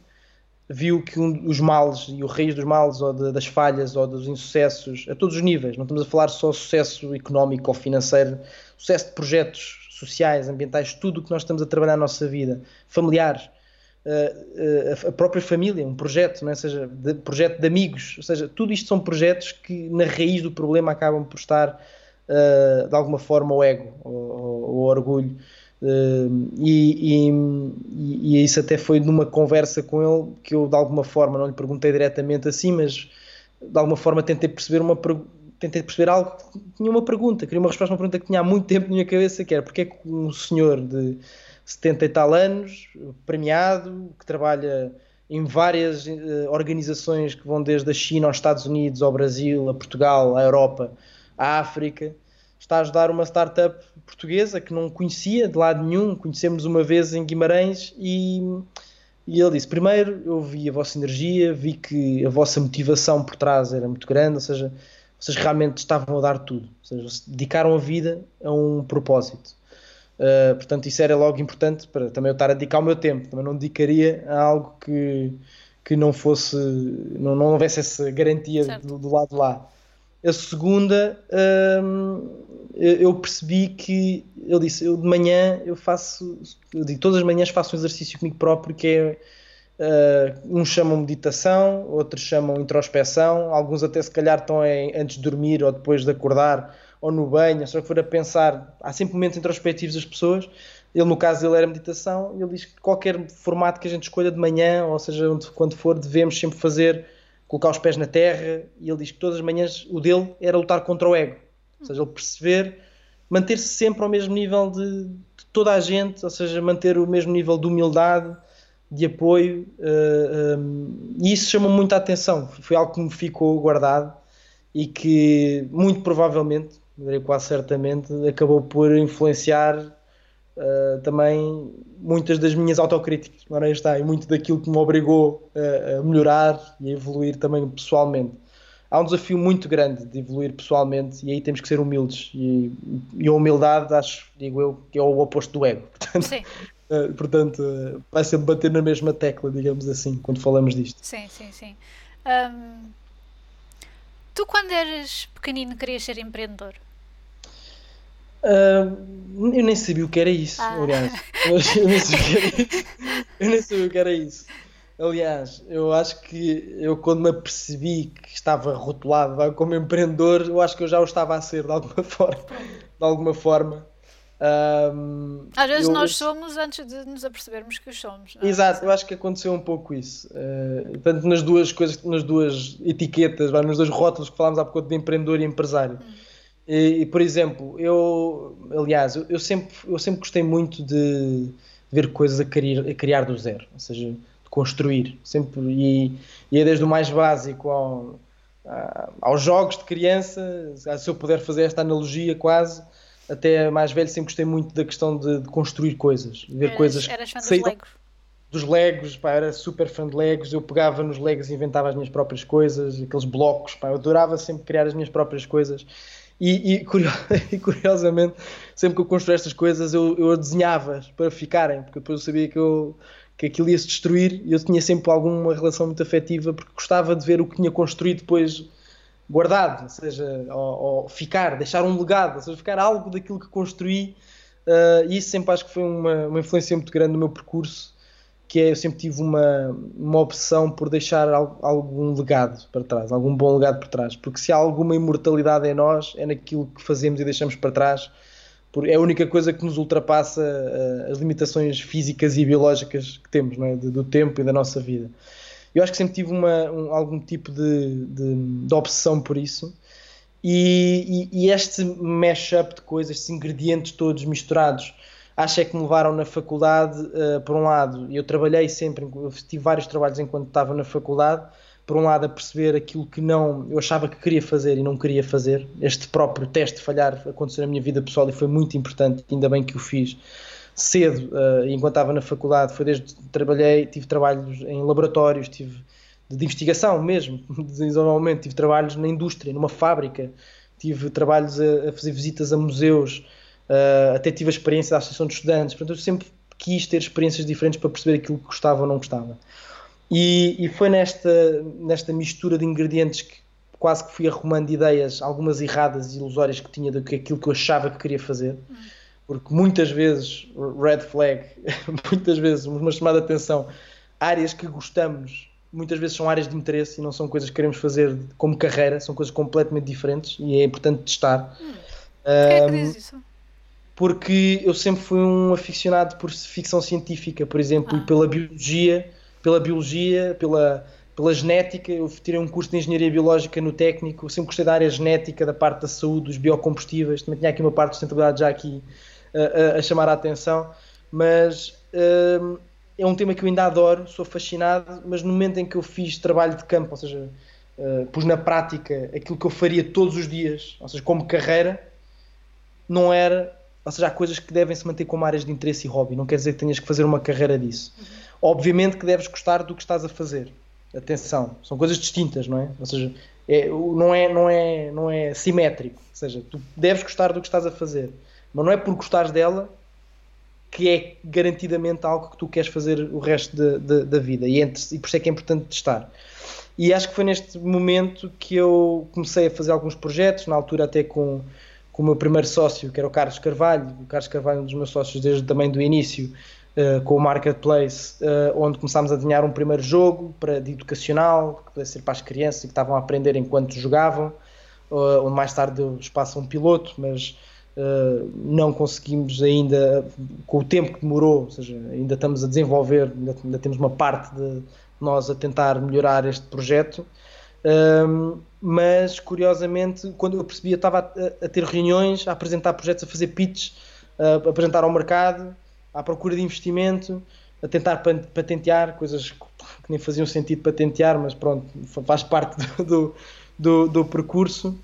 viu que um, os males e o raiz dos males ou de, das falhas ou dos insucessos a todos os níveis, não estamos a falar só sucesso económico ou financeiro, sucesso de projetos sociais, ambientais, tudo o que nós estamos a trabalhar na nossa vida, familiares, uh, uh, a própria família, um projeto, não é? seja, de, projeto de amigos, ou seja, tudo isto são projetos que na raiz do problema acabam por estar uh, de alguma forma o ego, o orgulho Uh, e, e, e, isso até foi numa conversa com ele que eu de alguma forma não lhe perguntei diretamente assim, mas de alguma forma tentei perceber uma tentei perceber algo tinha uma pergunta, queria uma resposta a uma pergunta que tinha há muito tempo na minha cabeça, que era porque é que um senhor de 70 e tal anos, premiado, que trabalha em várias uh, organizações que vão desde a China aos Estados Unidos, ao Brasil, a Portugal, à Europa, à África, está a ajudar uma startup portuguesa que não conhecia de lado nenhum, conhecemos uma vez em Guimarães e, e ele disse, primeiro eu vi a vossa energia, vi que a vossa motivação por trás era muito grande, ou seja, vocês realmente estavam a dar tudo, ou seja, dedicaram a vida a um propósito. Uh, portanto, isso era logo importante para também eu estar a dedicar o meu tempo, também não dedicaria a algo que, que não fosse, não, não houvesse essa garantia do, do lado de lá. A segunda, hum, eu percebi que ele disse: Eu de manhã eu faço, eu digo, todas as manhãs faço um exercício comigo próprio que é. Uh, uns chamam meditação, outros chamam introspeção, alguns até se calhar estão em, antes de dormir ou depois de acordar ou no banho, só que for a pensar, há sempre momentos introspectivos das pessoas. Ele, no caso dele, era meditação. Ele diz que qualquer formato que a gente escolha de manhã, ou seja, onde, quando for, devemos sempre fazer colocar os pés na terra, e ele diz que todas as manhãs o dele era lutar contra o ego. Ou seja, ele perceber, manter-se sempre ao mesmo nível de, de, toda a gente, ou seja, manter o mesmo nível de humildade, de apoio, uh, eh, um, eh, e isso chamou muita atenção. Foi algo que me ficou guardado e que, muito provavelmente, direi quase certamente, acabou por influenciar uh, também muitas das minhas autocríticas, ora está, e muito daquilo que me obrigou a, a melhorar e a evoluir também pessoalmente. Há um desafio muito grande de evoluir pessoalmente e aí temos que ser humildes. E, e a humildade, acho, digo eu, que é o oposto do ego. Portanto, sim. Uh, portanto, uh, vai sempre bater na mesma tecla, digamos assim, quando falamos disto. Sim, sim, sim. Um, tu, quando eras pequenino, querias ser empreendedor? Uh, eu nem sabia o que era isso, ah. aliás. Eu, nem sabia, eu nem sabia o que era isso. Aliás, eu acho que eu quando me apercebi que estava rotulado como empreendedor, eu acho que eu já o estava a ser de alguma forma. De alguma forma. Um, Às vezes eu, nós somos antes de nos apercebermos que os somos. É? Exato, eu acho que aconteceu um pouco isso. Uh, tanto nas duas coisas, nas duas etiquetas, nos dois rótulos que falámos há pouco de empreendedor e empresário. Hum e, e, por exemplo, eu, aliás, eu, eu, sempre, eu sempre gostei muito de ver coisas a criar, a criar do zero, ou seja, de construir, sempre, e, e é desde o mais básico ao, aos jogos de criança, se eu puder fazer esta analogia quase, até mais velho sempre gostei muito da questão de, de construir coisas, ver eras, coisas eras fã dos Legos? Dos Legos, pá, era super fã de Legos, eu pegava nos Legos e inventava as minhas próprias coisas, aqueles blocos, pá, eu adorava sempre criar as minhas próprias coisas e, e, curiosamente, sempre que eu construí estas coisas, eu, eu desenhava para ficarem, porque depois eu sabia que, eu, que aquilo ia se destruir e eu tinha sempre alguma relação muito afetiva, porque gostava de ver o que tinha construído depois guardado, ou seja, ou, ou ficar, deixar um legado, ou seja, ficar algo daquilo que construí. Uh, e isso sempre acho que foi uma, uma influência muito grande no meu percurso que é eu sempre tive uma, uma opção por deixar algum legado para trás, algum bom legado para trás, porque se há alguma imortalidade em nós, é naquilo que fazemos e deixamos para trás, é a única coisa que nos ultrapassa uh, as limitações físicas e biológicas que temos, é? do tempo e da nossa vida. Eu acho que sempre tive uma, um, algum tipo de, de, de, obsessão por isso, e, e, e este mashup de coisas, estes ingredientes todos misturados, acho é que me levaram na faculdade, uh, por um lado, eu trabalhei sempre, eu tive vários trabalhos enquanto estava na faculdade, por um lado a perceber aquilo que não eu achava que queria fazer e não queria fazer. Este próprio teste de falhar aconteceu na minha vida pessoal e foi muito importante, ainda bem que o fiz cedo, uh, enquanto estava na faculdade, foi desde que trabalhei, tive trabalhos em laboratórios, tive de, investigação mesmo, desenvolvimento, tive trabalhos na indústria, numa fábrica, tive trabalhos a, a fazer visitas a museus, uh, até tive a experiência da Associação de Estudantes, portanto eu sempre quis ter experiências diferentes para perceber aquilo que gostava ou não gostava. E, e, foi nesta, nesta mistura de ingredientes que quase que fui arrumando ideias, algumas erradas e ilusórias que tinha daquilo que eu achava que queria fazer. Porque muitas vezes, red flag, muitas vezes, uma chamada de atenção, áreas que gostamos, muitas vezes são áreas de interesse e não são coisas que queremos fazer como carreira, são coisas completamente diferentes e é importante testar. Hum. Um, que diz isso? Porque eu sempre fui um aficionado por ficção científica, por exemplo, ah. e pela biologia pela biologia, pela, pela genética. Eu tirei um curso de engenharia biológica no técnico, sempre gostei da área genética, da parte da saúde, dos biocombustíveis. Também tinha aqui uma parte de sustentabilidade já aqui a, chamar a atenção, mas hum, é um tema que eu ainda adoro, sou fascinado. Mas no momento em que eu fiz trabalho de campo, ou seja, uh, pus na prática aquilo que eu faria todos os dias, ou seja, como carreira, não era. Ou seja, há coisas que devem se manter como áreas de interesse e hobby, não quer dizer que tenhas que fazer uma carreira disso. Uhum Obviamente que deves gostar do que estás a fazer. Atenção, são coisas distintas, não é? Ou seja, é, não, é, não, é, não é simétrico. Ou seja, tu deves gostar do que estás a fazer, mas não é por gostares dela que é garantidamente algo que tu queres fazer o resto de, de, da vida. E, entre, e por isso é que é importante testar. E acho que foi neste momento que eu comecei a fazer alguns projetos, na altura até com, com o meu primeiro sócio, que era o Carlos Carvalho. O Carlos Carvalho é um dos meus sócios desde também do início uh, com o Marketplace, uh, onde começámos a desenhar um primeiro jogo para, de educacional, que pudesse ser para as crianças e que estavam a aprender enquanto jogavam, uh, onde mais tarde eles passam um piloto, mas não conseguimos ainda, com o tempo que demorou, ou seja, ainda estamos a desenvolver, ainda, ainda temos uma parte de nós a tentar melhorar este projeto. Um, mas curiosamente, quando eu percebi, eu estava a, a, ter reuniões, a apresentar projetos, a fazer pitches, a apresentar ao mercado à procura de investimento, a tentar patentear coisas que nem faziam sentido patentear, mas pronto, faz parte do, do, do percurso.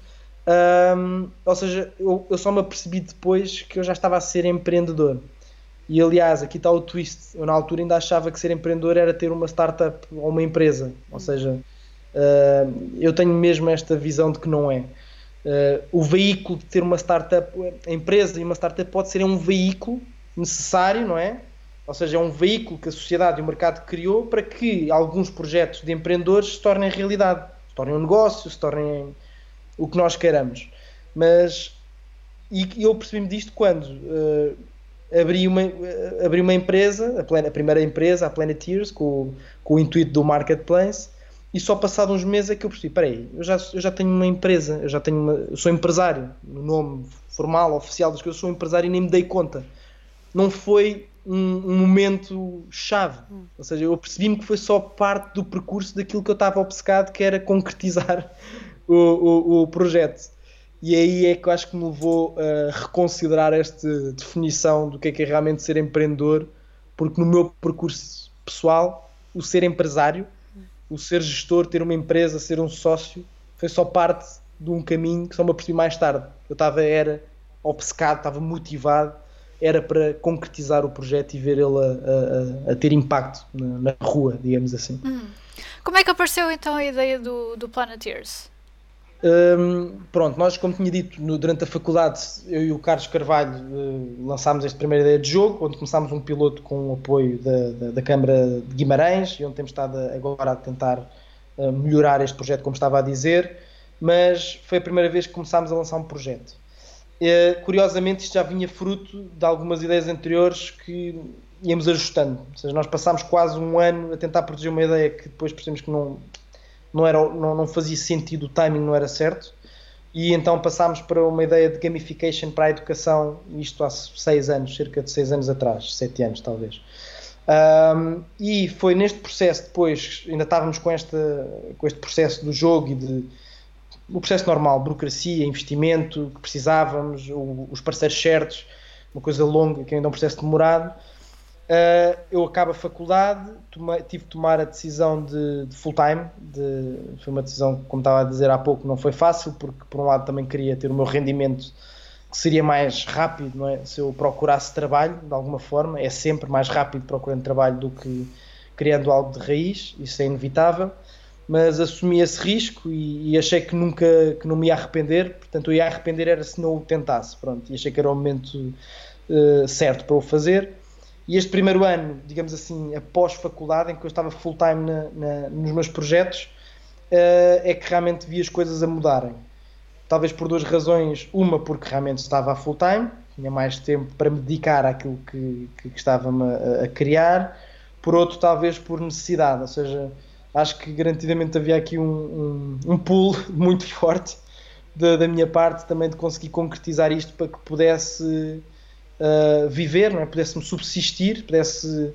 Um, ou seja, eu, eu, só me apercebi depois que eu já estava a ser empreendedor. E aliás, aqui está o twist. Eu na altura ainda achava que ser empreendedor era ter uma startup ou uma empresa. Ou seja, uh, eu tenho mesmo esta visão de que não é. Uh, o veículo de ter uma startup, a empresa e uma startup pode ser um veículo necessário, não é? Ou seja, é um veículo que a sociedade e o mercado criou para que alguns projetos de empreendedores se tornem realidade, se tornem um negócio, se tornem o que nós queiramos. Mas e eu percebi-me disto quando uh, abri, uma, uh, abri uma empresa, a, plan, a, primeira empresa, a Planeteers, com, com o intuito do marketplace, e só passado uns meses é que eu percebi, peraí, eu já, eu já tenho uma empresa, eu já tenho uma, eu sou empresário, no nome formal, oficial das coisas, eu sou empresário e nem me dei conta não foi um, um momento chave. Hum. Ou seja, eu percebi-me que foi só parte do percurso daquilo que eu estava obcecado, que era concretizar o, o, o, projeto. E aí é que eu acho que me levou a reconsiderar esta definição do que é, que é realmente ser empreendedor, porque no meu percurso pessoal, o ser empresário, o ser gestor, ter uma empresa, ser um sócio, foi só parte de um caminho que só me apercebi mais tarde. Eu estava, era obcecado, estava motivado era para concretizar o projeto e ver ele a, a, a ter impacto na, na, rua, digamos assim. Hum. Como é que apareceu então a ideia do, do Planeteers? Um, pronto, nós, como tinha dito, no, durante a faculdade, eu e o Carlos Carvalho uh, lançámos esta primeira ideia de jogo, onde começámos um piloto com o apoio da, da, da Câmara de Guimarães e onde temos estado agora a tentar uh, melhorar este projeto, como estava a dizer, mas foi a primeira vez que começámos a lançar um projeto. Eh, curiosamente isto já vinha fruto de algumas ideias anteriores que íamos ajustando. Ou seja, nós passámos quase um ano a tentar produzir uma ideia que depois percebemos que não, não, era, não, não fazia sentido, o timing não era certo. E então passámos para uma ideia de gamification para a educação, isto há seis anos, cerca de seis anos atrás, sete anos talvez. Um, e foi neste processo depois, ainda estávamos com, esta, com este processo do jogo e de o processo normal, burocracia, investimento que precisávamos, o, os parceiros certos, uma coisa longa, que ainda é um processo demorado. Uh, eu acabo a faculdade, tomei, tive de tomar a decisão de, de full-time. De, foi uma decisão, como estava a dizer há pouco, não foi fácil, porque por um lado também queria ter o meu rendimento que seria mais rápido, é? Se eu procurasse trabalho, de alguma forma, é sempre mais rápido procurando trabalho do que criando algo de raiz, isso é inevitável. Mas assumi esse risco e, e achei que nunca que não me ia arrepender, portanto, eu ia arrepender era se não o tentasse, pronto, e achei que era o momento uh, certo para o fazer. E este primeiro ano, digamos assim, após faculdade, em que eu estava full time na, na, nos meus projetos, uh, é que realmente vi as coisas a mudarem talvez por duas razões. Uma, porque realmente estava a full time, tinha mais tempo para me dedicar àquilo que, que, que estava-me a, a, criar. Por outro, talvez por necessidade, ou seja, acho que garantidamente havia aqui um, um, um pulo muito forte da, da, minha parte também de conseguir concretizar isto para que pudesse uh, viver, não é? pudesse-me subsistir, pudesse.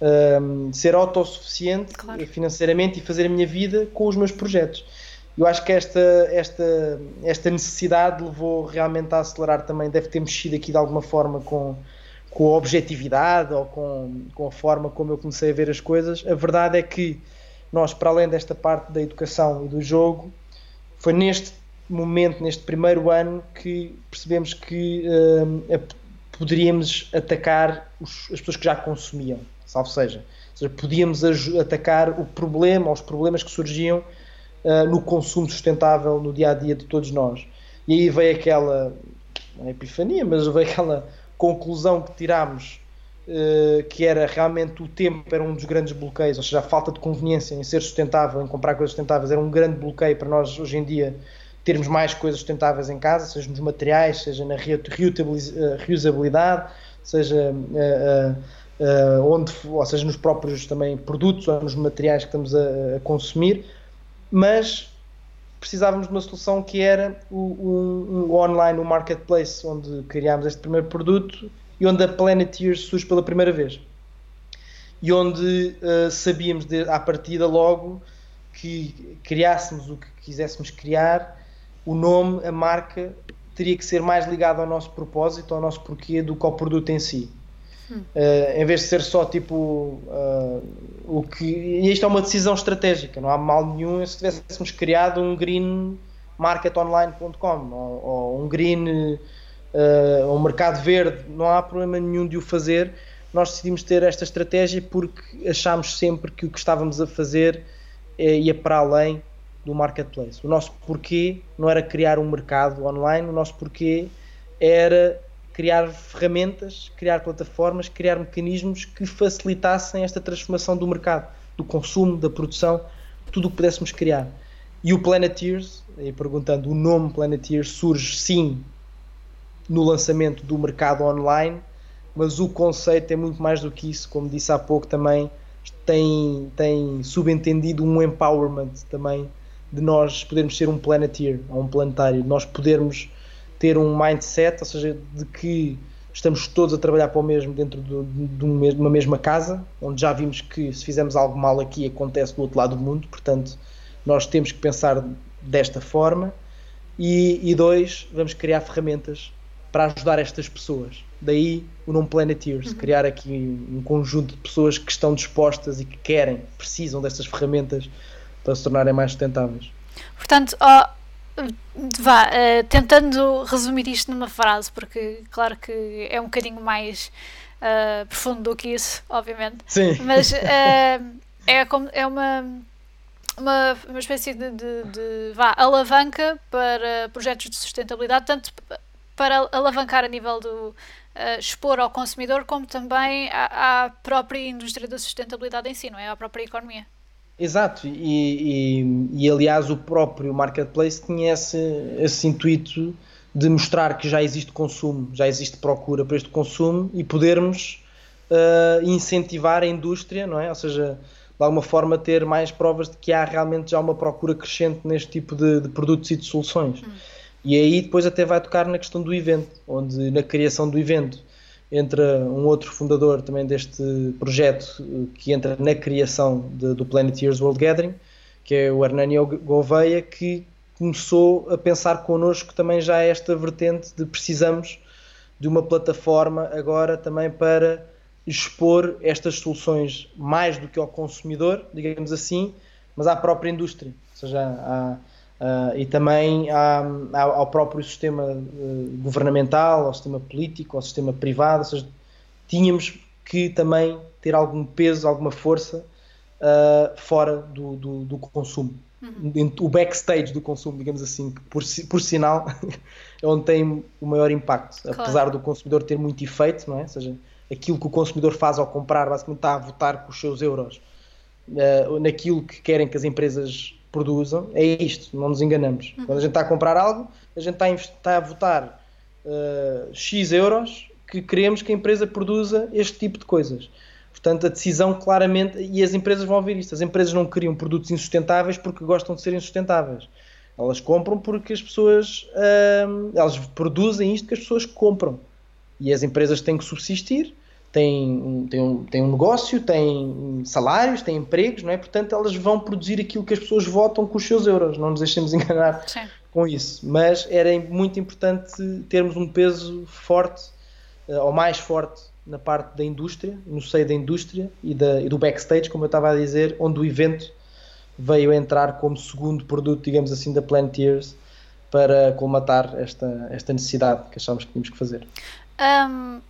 Uh, ser autossuficiente claro. financeiramente e fazer a minha vida com os meus projetos eu acho que esta, esta, esta necessidade levou realmente a acelerar também, deve ter mexido aqui de alguma forma com, com a objetividade ou com, com a forma como eu comecei a ver as coisas. A verdade é que nós, para além desta parte da educação e do jogo, foi neste momento, neste primeiro ano, que percebemos que uh, poderíamos atacar os, as pessoas que já consumiam, salvo seja. Ou seja, podíamos atacar o problema, os problemas que surgiam uh, no consumo sustentável no dia a dia de todos nós. E aí veio aquela, não é epifania, mas veio aquela conclusão que tirámos, uh, que era realmente o tempo era um dos grandes bloqueios, ou seja, a falta de conveniência em ser sustentável, em comprar coisas sustentáveis, era um grande bloqueio para nós hoje em dia termos mais coisas sustentáveis em casa, seja nos materiais, seja na eh, reusabilidade, seja uh, uh, onde, ou seja nos próprios também produtos ou nos materiais que estamos a, a consumir mas precisávamos de uma solução que era o, o, o online, o marketplace, onde criámos este primeiro produto e onde a Planeteer surge pela primeira vez. E onde uh, sabíamos de, à partida logo que criássemos o que quiséssemos criar, o nome, a marca, teria que ser mais ligado ao nosso propósito, ao nosso porquê, do que ao produto em si. Uh, em vez de ser só tipo uh, o que. E isto é uma decisão estratégica, não há mal nenhum se tivéssemos criado um green marketonline.com ou, ou, um green uh, um mercado verde, não há problema nenhum de o fazer. Nós decidimos ter esta estratégia porque achámos sempre que o que estávamos a fazer ia para além do marketplace. O nosso porquê não era criar um mercado online, o nosso porquê era criar ferramentas, criar plataformas, criar mecanismos que facilitassem esta transformação do mercado, do consumo, da produção, tudo o que pudéssemos criar. E o Planeteers, aí perguntando, o nome Planeteers surge sim no lançamento do mercado online, mas o conceito é muito mais do que isso, como disse há pouco também, tem, tem subentendido um empowerment também de nós podermos ser um planeteer, ou um planetário, nós podermos ter um mindset, ou seja, de que estamos todos a trabalhar para o mesmo dentro de, de uma mesma casa, onde já vimos que se fizermos algo mal aqui acontece do outro lado do mundo, portanto nós temos que pensar desta forma e, e dois, vamos criar ferramentas para ajudar estas pessoas. Daí o nome Planeteers, uhum. criar aqui um conjunto de pessoas que estão dispostas e que querem, precisam destas ferramentas para se tornarem mais sustentáveis. Portanto, oh, Vá, uh, tentando resumir isto numa frase, porque claro que é um bocadinho mais uh, profundo do que isso, obviamente. Sim. Mas uh, é, como, é uma, uma, uma espécie de, de, de vá, alavanca para projetos de sustentabilidade, tanto para alavancar a nível do expor ao consumidor, como também à, à própria indústria da sustentabilidade em si, não é? À própria economia. Exato, e, e, e, aliás o próprio marketplace tinha esse, esse intuito de mostrar que já existe consumo, já existe procura para este consumo e podermos uh, incentivar a indústria, não é? Ou seja, de alguma forma ter mais provas de que há realmente já uma procura crescente neste tipo de, de produtos e de soluções. Hum. E aí depois até vai tocar na questão do evento, onde na criação do evento entra um outro fundador também deste projeto que entra na criação de, do Planeteers World Gathering, que é o Hernani Gouveia, que começou a pensar connosco também já esta vertente de precisamos de uma plataforma agora também para expor estas soluções mais do que ao consumidor, digamos assim, mas à própria indústria, ou seja, à, à, e também à, ao próprio sistema uh, governamental, ao sistema político, ao sistema privado, ou seja, tínhamos que também ter algum peso, alguma força uh, fora do, do, do consumo. Uhum. O backstage do consumo, digamos assim, que por, por sinal é onde tem o maior impacto, claro. apesar do consumidor ter muito efeito, não é? Ou seja, aquilo que o consumidor faz ao comprar, basicamente está a votar com os seus euros uh, naquilo que querem que as empresas produzam, é isto, não nos enganamos. Uhum. Quando a gente está a comprar algo, a gente está a, está a votar uh, X euros que queremos que a empresa produza este tipo de coisas. Portanto, a decisão claramente, e as empresas vão ver isto, as empresas não criam produtos insustentáveis porque gostam de serem sustentáveis. Elas compram porque as pessoas, uh, elas produzem isto que as pessoas compram. E as empresas têm que subsistir, têm, têm, um, têm um negócio, têm salários, têm empregos, não é? Portanto, elas vão produzir aquilo que as pessoas votam com os seus euros. Não nos deixemos enganar Sim. com isso. Mas era muito importante termos um peso forte, uh, ou mais forte, na parte da indústria, no seio da indústria e, da, e do backstage, como eu estava a dizer, onde o evento veio entrar como segundo produto, digamos assim, da Planeteers para colmatar esta, esta necessidade que achámos que tínhamos que fazer. Um,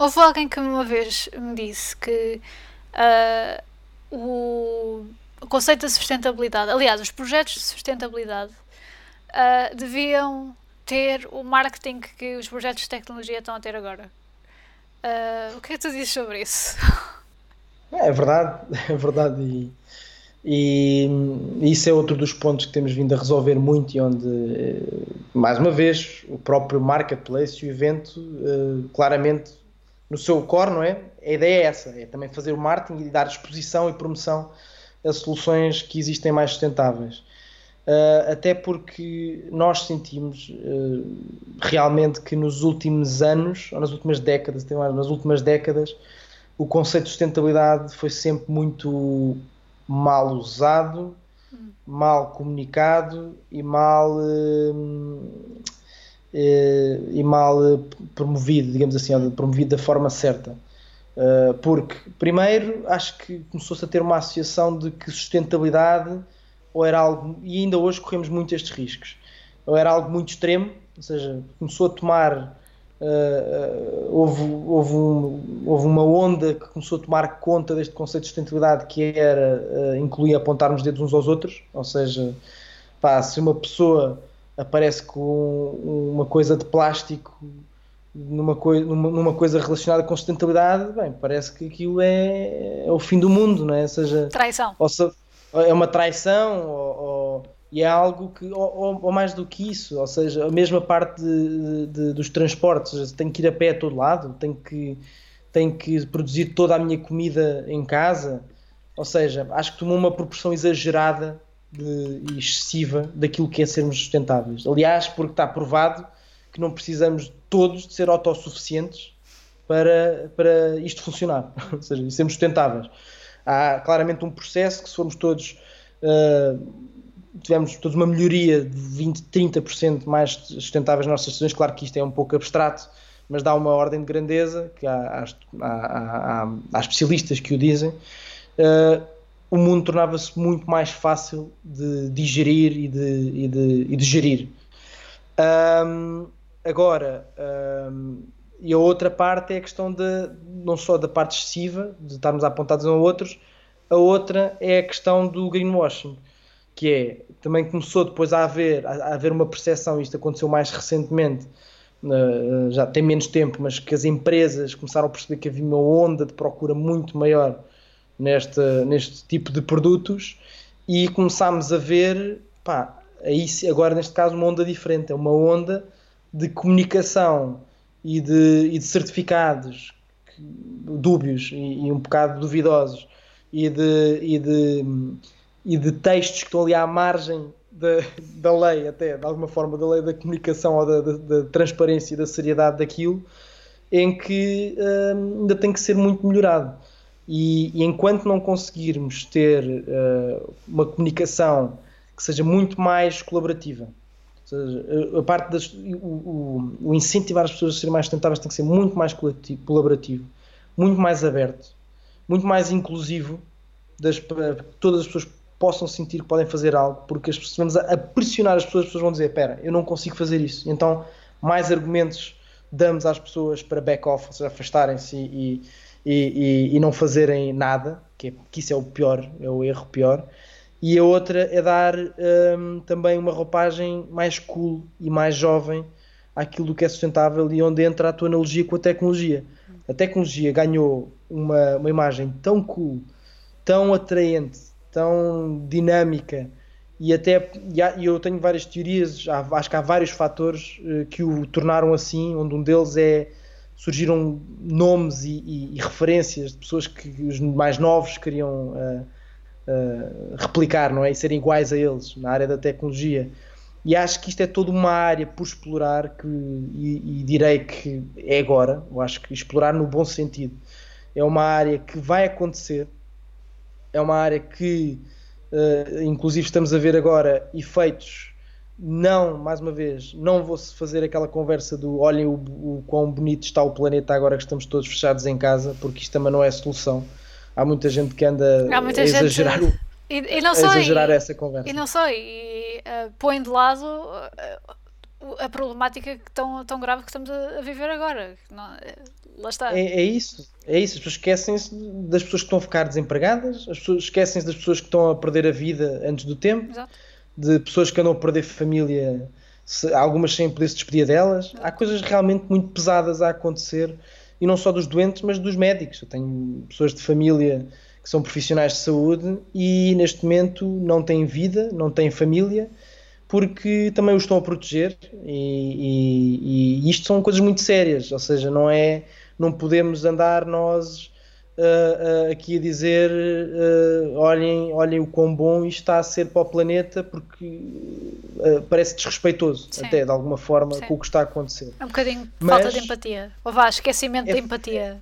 houve alguém que uma vez me disse que uh, o, conceito da sustentabilidade, aliás, os projetos de sustentabilidade uh, deviam ter o marketing que os projetos de tecnologia estão a ter agora. Uh, o que é que tu dizes sobre isso? É, é verdade, é verdade. E, e, isso é outro dos pontos que temos vindo a resolver muito e onde, eh, mais uma vez, o próprio marketplace e o evento, uh, claramente, no seu core, não é? A ideia é essa, é também fazer o marketing e dar exposição e promoção a soluções que existem mais sustentáveis. Uh, até porque nós sentimos uh, realmente que nos últimos anos, ou nas últimas décadas, nas últimas décadas, o conceito de sustentabilidade foi sempre muito mal usado, hum. mal comunicado e mal uh, e mal promovido, digamos assim, promovido da forma certa. porque, primeiro, acho que começou-se a ter uma associação de que sustentabilidade ou era algo, e ainda hoje corremos muito estes riscos, ou era algo muito extremo, ou seja, começou a tomar, uh, uh, houve, houve, um, houve uma onda que começou a tomar conta deste conceito de sustentabilidade que era, uh, incluir apontarmos dedos uns aos outros, ou seja, pá, se uma pessoa aparece com uma coisa de plástico numa, coi numa, numa, coisa relacionada com sustentabilidade, bem, parece que aquilo é, é o fim do mundo, não é? Ou seja, traição. Ou, se, é uma traição ou, ou, e é algo que, ou, ou, mais do que isso, ou seja, a mesma parte de, de, dos transportes, tenho que ir a pé a todo lado, tenho que, tenho que produzir toda a minha comida em casa, ou seja, acho que tomou uma proporção exagerada de, excessiva daquilo que é sermos sustentáveis. Aliás, porque está provado que não precisamos todos de ser autossuficientes para, para isto funcionar, ou seja, sermos sustentáveis há claramente um processo que se formos todos uh, tivemos todos uma melhoria de 20, 30% mais sustentáveis nas nossas decisões, claro que isto é um pouco abstrato, mas dá uma ordem de grandeza, que há, há, há, há especialistas que o dizem, uh, o mundo tornava-se muito mais fácil de digerir e de, e de, e de gerir. Um, agora, um, e a outra parte é a questão de, não só da parte excessiva, de estarmos apontados uns a outros, a outra é a questão do greenwashing, que é, também começou depois a haver, a, haver uma percepção, isto aconteceu mais recentemente, já tem menos tempo, mas que as empresas começaram a perceber que havia uma onda de procura muito maior neste, neste tipo de produtos e começámos a ver, pá, aí, agora neste caso uma onda diferente, é uma onda de comunicação e de, e de certificados dúbios e, e, um bocado duvidosos e de, e, de, e de textos que estão ali à margem da, da lei, até de alguma forma, da lei da comunicação ou da, da, da transparência e da seriedade daquilo, em que hum, ainda tem que ser muito melhorado. E, e enquanto não conseguirmos ter uh, uma comunicação que seja muito mais colaborativa, Seja, a parte das, o, o, o, incentivar as pessoas a serem mais sustentáveis tem que ser muito mais colaborativo, muito mais aberto, muito mais inclusivo, das, para que todas as pessoas possam sentir que podem fazer algo, porque as pessoas, vamos a, a pressionar as pessoas, as pessoas vão dizer: Espera, eu não consigo fazer isso. Então, mais argumentos damos às pessoas para back-off, ou seja, afastarem-se e, e, e, e, não fazerem nada, que, é, que isso é o pior, é o erro pior e a outra é dar um, também uma roupagem mais cool e mais jovem àquilo que é sustentável e onde entra a tua analogia com a tecnologia. A tecnologia ganhou uma, uma imagem tão cool, tão atraente, tão dinâmica e até e eu tenho várias teorias, acho que há vários fatores uh, que o tornaram assim, onde um deles é surgiram nomes e, e, e referências de pessoas que os mais novos queriam uh, uh, replicar, não é? E serem iguais a eles na área da tecnologia. E acho que isto é toda uma área por explorar que, e, e direi que é agora, eu acho que explorar no bom sentido. É uma área que vai acontecer, é uma área que, uh, inclusive, estamos a ver agora efeitos não, mais uma vez, não vou fazer aquela conversa do olhem o, o, quão bonito está o planeta agora que estamos todos fechados em casa, porque isto também não é solução há muita gente que anda a exagerar, gente... e, e não a só, exagerar e, essa conversa. E não só, e uh, põe de lado uh, a problemática tão, tão grave que estamos a, a viver agora. Não, eh, lá está. É, é, isso, é isso. As pessoas esquecem-se das pessoas que estão a ficar desempregadas, as pessoas esquecem-se das pessoas que estão a perder a vida antes do tempo, Exato. De pessoas que andam a perder família, se, algumas sem poder se despedir delas. Há coisas realmente muito pesadas a acontecer e não só dos doentes, mas dos médicos. Eu tenho pessoas de família que são profissionais de saúde e neste momento não têm vida, não têm família, porque também os estão a proteger e, e, e isto são coisas muito sérias, ou seja, não é, não podemos andar nós uh, uh, aqui a dizer uh, olhem, olhem o quão bom isto está a ser para o planeta porque parece desrespeitoso Sim. até de alguma forma Sim. com o que está a acontecer. É um bocadinho Mas, falta de empatia. Ou vá, esquecimento é, de empatia.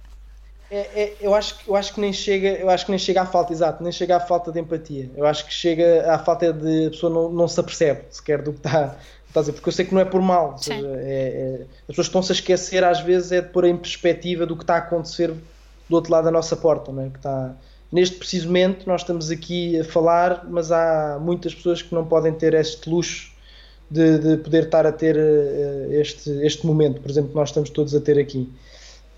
É, é, eu, acho, eu acho que nem chega eu acho que nem chega à falta, exato, nem chega à falta de empatia. Eu acho que chega à falta de a pessoa não, não se apercebe sequer do que está, está a dizer, porque eu sei que não é por mal. Seja, é, é, as pessoas estão-se a esquecer às vezes é de pôr em perspectiva do que está a acontecer do outro lado da nossa porta, não é? que está neste preciso momento nós estamos aqui a falar, mas há muitas pessoas que não podem ter este luxo de, de poder estar a ter uh, este, este momento, por exemplo, que nós estamos todos a ter aqui.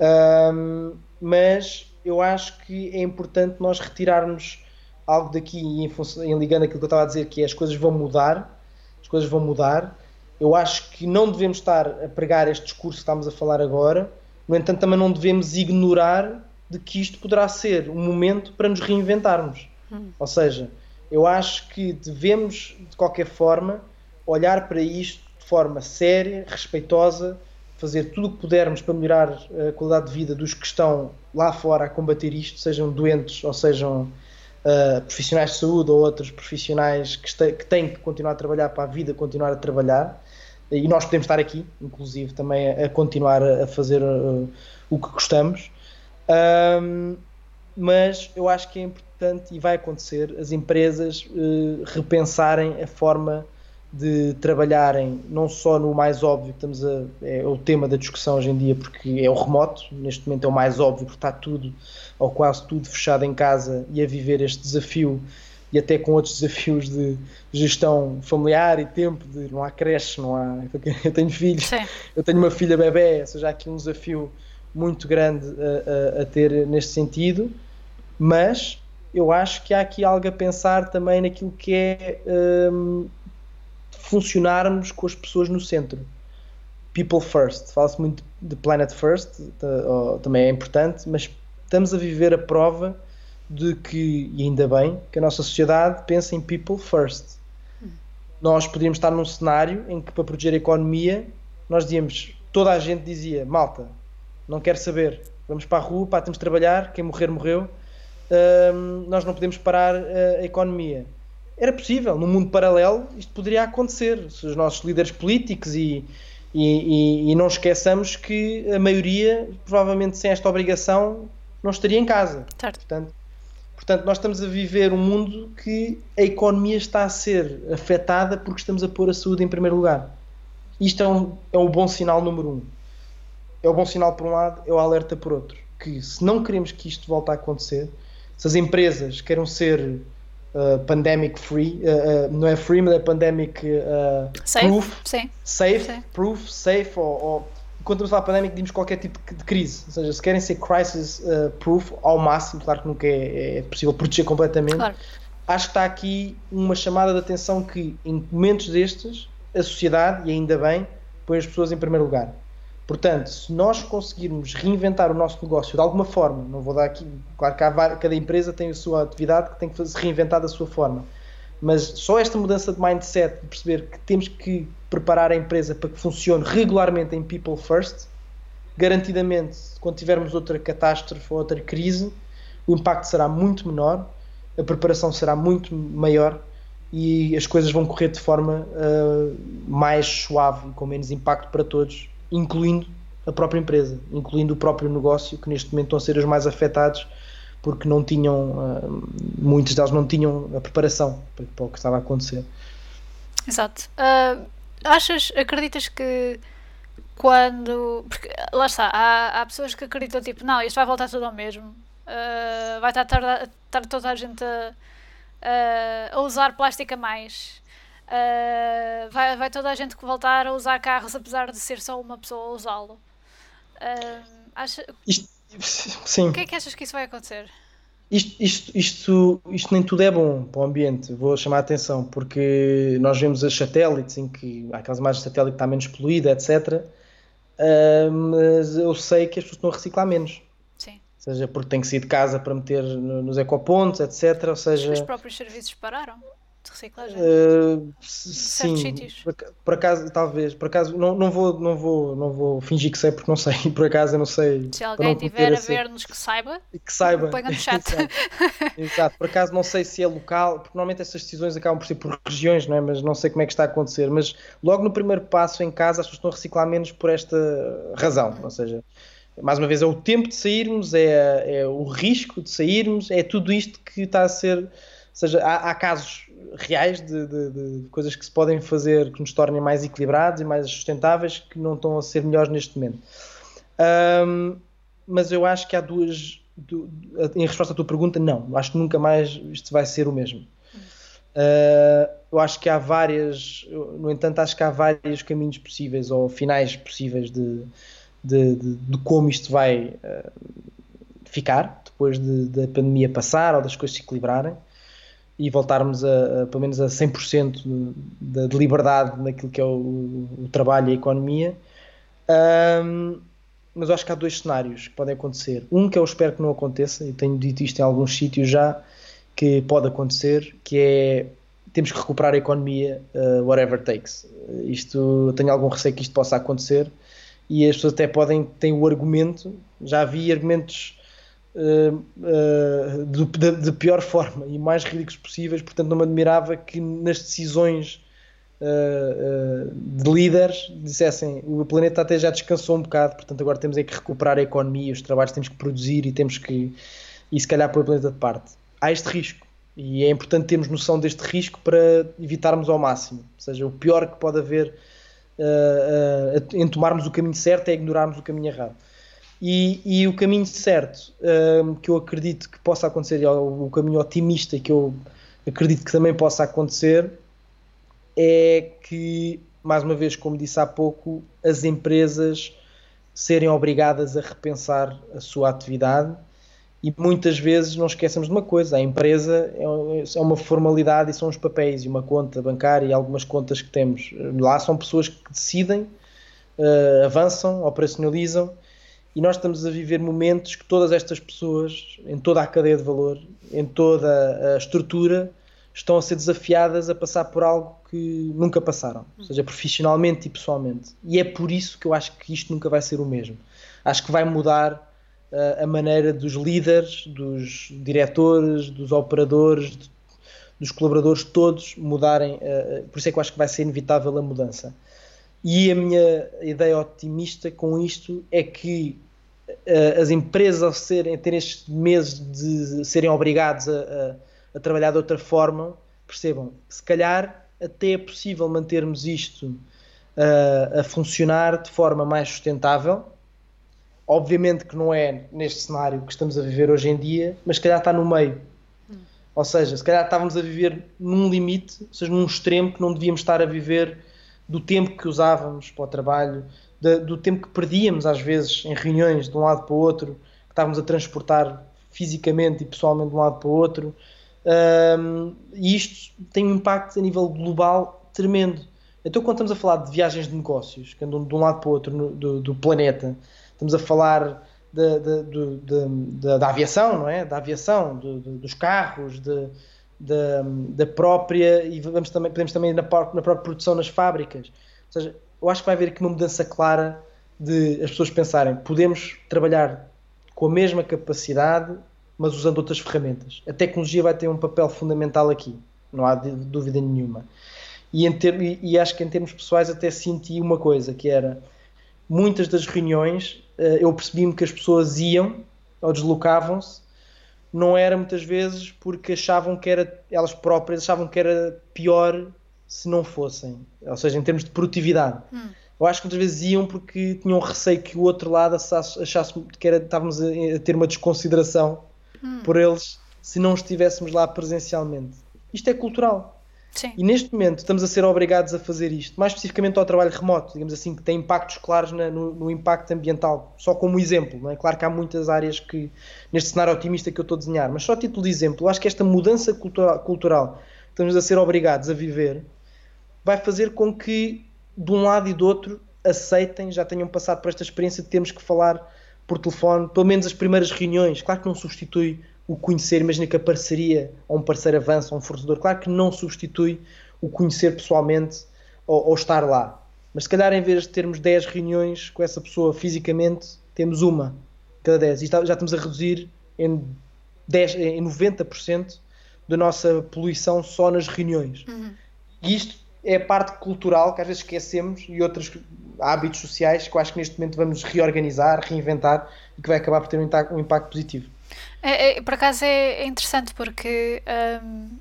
Um, mas eu acho que é importante nós retirarmos algo daqui em, em ligando aquilo que eu estava a dizer, que é as coisas vão mudar, as coisas vão mudar. Eu acho que não devemos estar a pregar este discurso que estamos a falar agora, no entanto, também não devemos ignorar de que isto poderá ser um momento para nos reinventarmos. Hum. Ou seja, eu acho que devemos, de qualquer forma, olhar para isto de forma séria, respeitosa, fazer tudo o que pudermos para melhorar a qualidade de vida dos que estão lá fora a combater isto, sejam doentes ou sejam uh, profissionais de saúde ou outros profissionais que, que, têm que continuar a trabalhar para a vida continuar a trabalhar. E nós podemos estar aqui, inclusive, também a, a continuar a fazer uh, o que gostamos. Um, mas eu acho que é importante e vai acontecer as empresas uh, repensarem a forma de trabalharem não só no mais óbvio, estamos a, é o tema da discussão hoje em dia, porque é o remoto, neste momento é o mais óbvio, porque está tudo, ou quase tudo, fechado em casa e a viver este desafio e até com outros desafios de gestão familiar e tempo, de não há creche, não há. Eu tenho filhos, Sim. eu tenho uma filha bebê, ou seja, há aqui um desafio muito grande a, a, a, ter neste sentido, mas eu acho que há aqui algo a pensar também naquilo que é um, funcionarmos com as pessoas no centro. People first, fala-se muito de planet first, também é importante, mas estamos a viver a prova de que, e ainda bem, que a nossa sociedade pensa em people first. Nós podíamos estar num cenário em que, para proteger a economia, nós dizíamos, toda a gente dizia, malta, não quero saber. Vamos para a rua, pá, temos de trabalhar, quem morrer, morreu. Uh, nós não podemos parar a economia. Era possível, num mundo paralelo, isto poderia acontecer. Se os nossos líderes políticos e, e, e, e, não esqueçamos que a maioria, provavelmente sem esta obrigação, não estaria em casa. Certo. Portanto, portanto, nós estamos a viver um mundo que a economia está a ser afetada porque estamos a pôr a saúde em primeiro lugar. isto é um, é um bom sinal número um. É o bom sinal por um lado, é o alerta por outro. Que se não queremos que isto volte a acontecer, se as empresas queiram ser uh, pandemic free, uh, uh, não é free, mas é pandemic safe, proof, sim. safe, Sim. proof, safe, ou, ou quando estamos a falar pandemic, dizemos qualquer tipo de, de crise. Ou seja, se querem ser crisis proof ao máximo, claro que nunca é, é possível proteger completamente. Claro. Acho que está aqui uma chamada de atenção que em momentos destes a sociedade, e ainda bem, põe as pessoas em primeiro lugar. Portanto, se nós conseguirmos reinventar o nosso negócio de alguma forma, não vou dar aqui, claro que há, cada empresa tem a sua atividade que tem que se reinventar da sua forma, mas só esta mudança de mindset, de perceber que temos que preparar a empresa para que funcione regularmente em people first, garantidamente, quando tivermos outra catástrofe ou outra crise, o impacto será muito menor, a preparação será muito maior e as coisas vão correr de forma uh, mais suave com menos impacto para todos, incluindo a própria empresa, incluindo o próprio negócio, que neste momento estão a ser os mais afetados porque não tinham, uh, muitos deles não tinham a preparação para, o que estava a acontecer. Exato. Uh, achas, acreditas que quando. Porque lá está, há, há pessoas que acreditam tipo, não, isto vai voltar tudo ao mesmo. vai estar, estar, toda a gente a uh, a usar plástico a mais. Uh, vai, vai toda a gente voltar a usar carros, apesar de ser só uma pessoa a usá-lo. Uh, acha... Isto, sim. O que é que achas que isso vai acontecer? Isto, isto, isto, isto nem tudo é bom para o ambiente, vou chamar a atenção, porque nós vemos as satélites em que há aquelas imagens de satélite que está menos poluída, etc. Uh, mas eu sei que as pessoas estão a reciclar menos seja porque tem que sair de casa para meter nos ecopontos, etc. Ou seja, os próprios serviços pararam de reciclagem? Uh, sim, por, por, acaso, talvez, por acaso, não, não, vou, não, vou, não vou fingir que sei porque não sei, por acaso eu não sei. Se alguém tiver a ver-nos que saiba, que saiba. põe no chat. Exato. Exato. por acaso não sei se é local, porque normalmente estas decisões acabam por ser por regiões, não é? mas não sei como é que está a acontecer. Mas logo no primeiro passo em casa as pessoas estão a reciclar menos por esta razão, ou seja mais uma vez, é o tempo de sairmos, é, é, o risco de sairmos, é tudo isto que está a ser. Ou seja, há, há casos reais de, de, de, coisas que se podem fazer que nos tornem mais equilibrados e mais sustentáveis que não estão a ser melhores neste momento. Um, mas eu acho que há duas. em resposta à tua pergunta, não. Acho que nunca mais isto vai ser o mesmo. Uh, eu acho que há várias. No entanto, acho que há vários caminhos possíveis ou finais possíveis de de, de, de como isto vai uh, ficar depois de, da pandemia passar ou das coisas se equilibrarem e voltarmos a, a pelo menos a 100% de, de liberdade naquilo que é o, o trabalho e a economia. Um, mas eu acho que há dois cenários que podem acontecer. Um que eu espero que não aconteça, e tenho dito isto em alguns sítios já, que pode acontecer, que é temos que recuperar a economia, uh, whatever takes. Isto, tenho algum receio que isto possa acontecer, e as pessoas até podem ter o argumento, já vi argumentos uh, uh, pior forma e mais ridículos possíveis, portanto não me admirava que nas decisões uh, de líderes dissessem o planeta até já descansou um bocado, portanto agora temos é que recuperar a economia, os trabalhos temos que produzir e temos que e se calhar pôr o planeta de parte. Há este risco e é importante termos noção deste risco para evitarmos ao máximo, ou seja, o pior que pode haver uh, em tomarmos o caminho certo é ignorarmos o caminho errado. E, e o caminho certo uh, que eu acredito que possa acontecer, o, o caminho otimista que eu acredito que também possa acontecer, é que, mais uma vez, como disse há pouco, as empresas serem obrigadas a repensar a sua atividade e muitas vezes não esquecemos de uma coisa: a empresa é, é uma formalidade e são os papéis e uma conta bancária e algumas contas que temos. Lá são pessoas que decidem, uh, avançam, operacionalizam e nós estamos a viver momentos que todas estas pessoas, em toda a cadeia de valor, em toda a estrutura, estão a ser desafiadas a passar por algo que nunca passaram, ou seja, profissionalmente e pessoalmente. E é por isso que eu acho que isto nunca vai ser o mesmo. Acho que vai mudar a maneira dos líderes, dos diretores, dos operadores, dos colaboradores todos mudarem. Por isso é que eu acho que vai ser inevitável a mudança. E a minha ideia otimista com isto é que as empresas, ao serem, terem estes meses de serem obrigados a, a, a trabalhar de outra forma, percebam, se calhar até é possível mantermos isto a, a funcionar de forma mais sustentável. Obviamente que não é neste cenário que estamos a viver hoje em dia, mas se calhar está no meio. Ou seja, se calhar estávamos a viver num limite, ou seja, num extremo que não devíamos estar a viver do tempo que usávamos para o trabalho, de, do tempo que perdíamos às vezes em reuniões de um lado para o outro, que estávamos a transportar fisicamente e pessoalmente de um lado para o outro. Um, e isto tem um impacto a nível global tremendo. Então, quando estamos a falar de viagens de negócios, que andam de um lado para o outro no, do, do, planeta, estamos a falar de, de, de, da aviação, não é? Da aviação, dos carros, da própria, e vamos também, podemos também na, na própria produção nas fábricas. Ou seja, eu acho que vai haver aqui uma mudança clara de as pessoas pensarem, podemos trabalhar com a mesma capacidade, mas usando outras ferramentas. A tecnologia vai ter um papel fundamental aqui, não há dúvida nenhuma. E, ter, e, e, acho que em termos pessoais até senti uma coisa, que era muitas das reuniões eh, eu percebi-me que as pessoas iam ou deslocavam-se não era muitas vezes porque achavam que era elas próprias achavam que era pior se não fossem, ou seja, em termos de produtividade. Hum. Eu acho que muitas vezes iam porque tinham receio que o outro lado achasse, achasse que era, estávamos a, a ter uma desconsideração hum. por eles se não estivéssemos lá presencialmente. Isto é cultural. Sim. E neste momento estamos a ser obrigados a fazer isto, mais especificamente ao trabalho remoto, digamos assim, que tem impactos claros na, no, no, impacto ambiental, só como exemplo. Não é? Claro que há muitas áreas que, neste cenário otimista que eu estou a desenhar, mas só a título de exemplo, eu acho que esta mudança cultural, cultural que estamos a ser obrigados a viver vai fazer com que, de um lado e do outro, aceitem, já tenham passado por esta experiência de termos que falar por telefone, pelo menos as primeiras reuniões. Claro que não substitui o conhecer, imagina que a parceria ou um parceiro avança, ou um fornecedor, claro que não substitui o conhecer pessoalmente ou, ou, estar lá. Mas se calhar em vez de termos 10 reuniões com essa pessoa fisicamente, temos uma cada 10. E já estamos a reduzir em, 10, em 90% da nossa poluição só nas reuniões. Uhum. E isto é a parte cultural que às vezes esquecemos e outros hábitos sociais que eu acho que neste momento vamos reorganizar, reinventar e que vai acabar por ter um impacto, um impacto positivo. É, é, por acaso é, é interessante porque um,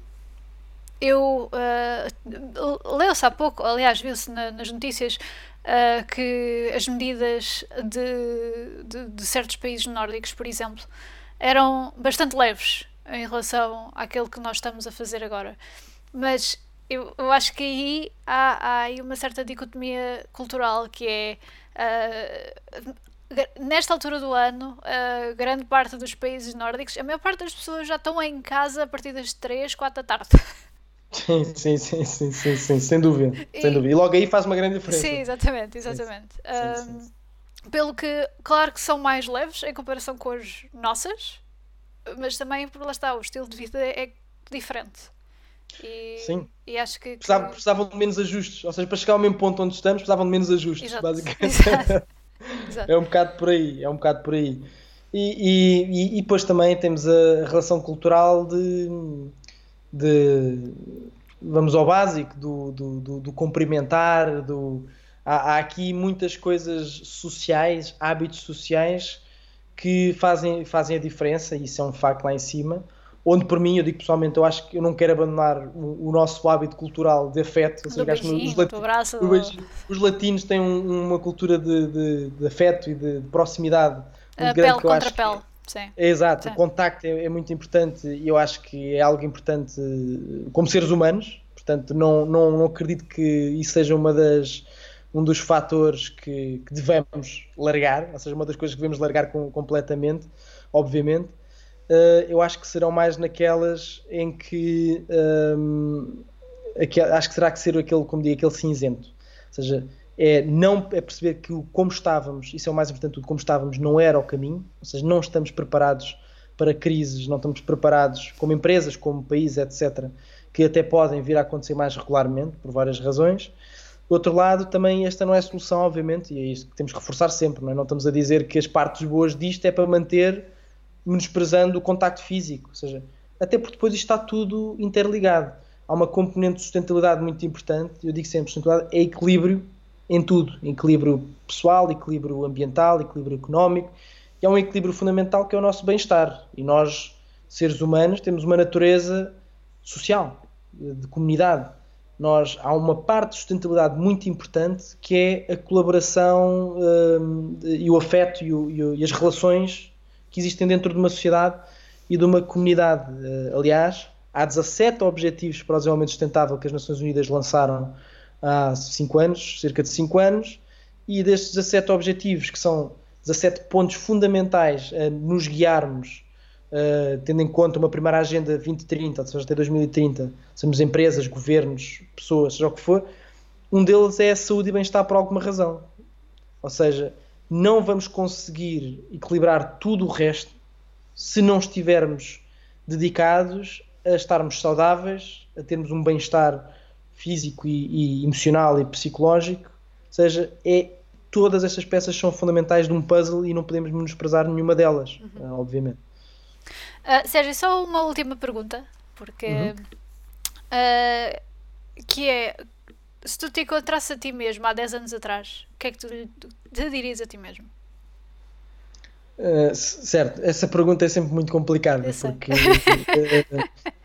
eu uh, leu-se há pouco, aliás, viu-se na, nas notícias uh, que as medidas de, de, de, certos países nórdicos, por exemplo, eram bastante leves em relação àquilo que nós estamos a fazer agora. Mas eu, eu acho que aí há, há aí uma certa dicotomia cultural que é uh, nesta altura do ano, a grande parte dos países nórdicos, a maior parte das pessoas já estão em casa a partir das 3, 4 da tarde. Sim, sim, sim, sim, sim, sim sem dúvida, e, sem dúvida. E logo aí faz uma grande diferença. Sim, exatamente, exatamente. Sim, sim, sim, um, pelo que, claro que são mais leves em comparação com as nossas, mas também, por lá está, o estilo de vida é diferente. E, Sim. E acho que, Precisavam, que... precisavam de menos ajustes, ou seja, para chegar ao mesmo ponto onde estamos, precisavam de menos ajustes, Exato. basicamente. Exato. É um bocado por aí, é um bocado por aí. E, e, e depois também temos a relação cultural de, de vamos ao básico, do, do, do, do cumprimentar, do, há, há, aqui muitas coisas sociais, hábitos sociais que fazem, fazem a diferença, e isso é um facto lá em cima onde por mim, eu digo pessoalmente, eu acho que eu não quero abandonar o, o nosso hábito cultural de afeto. Ou seja, beijinho, os, lati os, os, latinos têm um, uma cultura de, de, de, afeto e de, de proximidade muito a grande pele que eu contra acho pele. Que, Sim. É, exato, Sim. o contacto é, é, muito importante e eu acho que é algo importante como seres humanos, portanto não, não, não acredito que isso seja uma das um dos fatores que, que devemos largar, ou seja, uma das coisas que devemos largar com, completamente, obviamente, uh, eu acho que serão mais naquelas em que um, ehm, acho que será que ser aquele, como aquele cinzento. Ou seja, é não é perceber que o como estávamos, isso é o mais importante, o como estávamos não era o caminho, ou seja, não estamos preparados para crises, não estamos preparados como empresas, como país, etc., que até podem vir a acontecer mais regularmente, por várias razões. Do outro lado, também esta não é a solução, obviamente, e é isso que temos que reforçar sempre, não, é? não estamos a dizer que as partes boas disto é para manter menosprezando o contacto físico, ou seja, até porque depois isto está tudo interligado. Há uma componente de sustentabilidade muito importante, eu digo sempre, sustentabilidade é equilíbrio em tudo, equilíbrio pessoal, equilíbrio ambiental, equilíbrio económico, e há um equilíbrio fundamental que é o nosso bem-estar. E nós, seres humanos, temos uma natureza social, de comunidade. nós, há uma parte de sustentabilidade muito importante que é a colaboração um, e o afeto e, o, e, as relações que existem dentro de uma sociedade e de uma comunidade. Uh, aliás, há 17 objetivos para o desenvolvimento sustentável que as Nações Unidas lançaram há 5 anos, cerca de 5 anos, e destes 17 objetivos, que são 17 pontos fundamentais a nos guiarmos uh, tendo em conta uma primeira agenda 2030, ou seja, até 2030, somos empresas, governos, pessoas, seja o que for, um deles é a saúde e bem-estar por alguma razão. Ou seja, não vamos conseguir equilibrar tudo o resto se não estivermos dedicados a estarmos saudáveis, a termos um bem-estar físico e, e, emocional e psicológico. Ou seja, é, todas estas peças são fundamentais de um puzzle e não podemos menosprezar nenhuma delas, uhum. obviamente. Uh, Sérgio, só uma última pergunta, porque uhum. uh, que é se tu te encontrasses a ti mesmo há 10 anos atrás, o que é que tu te dirias a ti mesmo? Uh, certo, essa pergunta é sempre muito complicada porque,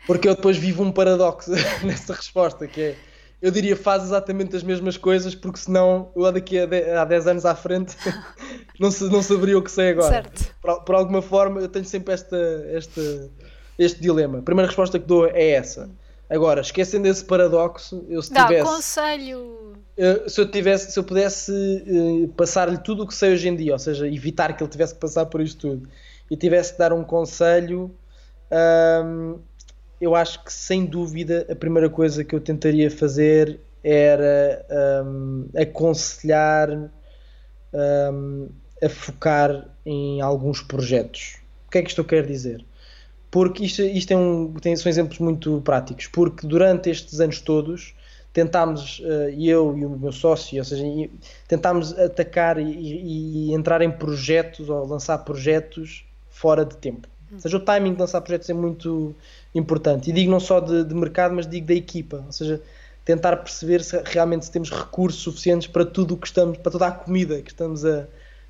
porque eu depois vivo um paradoxo nessa resposta que é eu diria faz exatamente as mesmas coisas, porque senão eu daqui a, há 10 anos à frente não, se, não saberia o que sei agora. Certo. Por, por, alguma forma eu tenho sempre esta, esta, este dilema. A primeira resposta que dou é essa. Agora, esquecendo esse paradoxo, eu se Dá, tivesse. conselho. Se eu tivesse, se eu pudesse uh, passar-lhe tudo o que sei hoje em dia, ou seja, evitar que ele tivesse que passar por isto tudo, e tivesse que dar um conselho, um, eu acho que sem dúvida a primeira coisa que eu tentaria fazer era um, aconselhar um, a focar em alguns projetos. O que é que isto eu quero dizer? Porque isto, isto é um, tem, são exemplos muito práticos. Porque durante estes anos todos tentámos, uh, eu e o meu sócio, ou seja, tentámos atacar e, e entrar em projetos ou lançar projetos fora de tempo. Ou seja, o timing de lançar projetos é muito importante. E digo não só de, de, mercado, mas digo da equipa. Ou seja, tentar perceber se realmente se temos recursos suficientes para tudo o que estamos, para toda a comida que estamos a,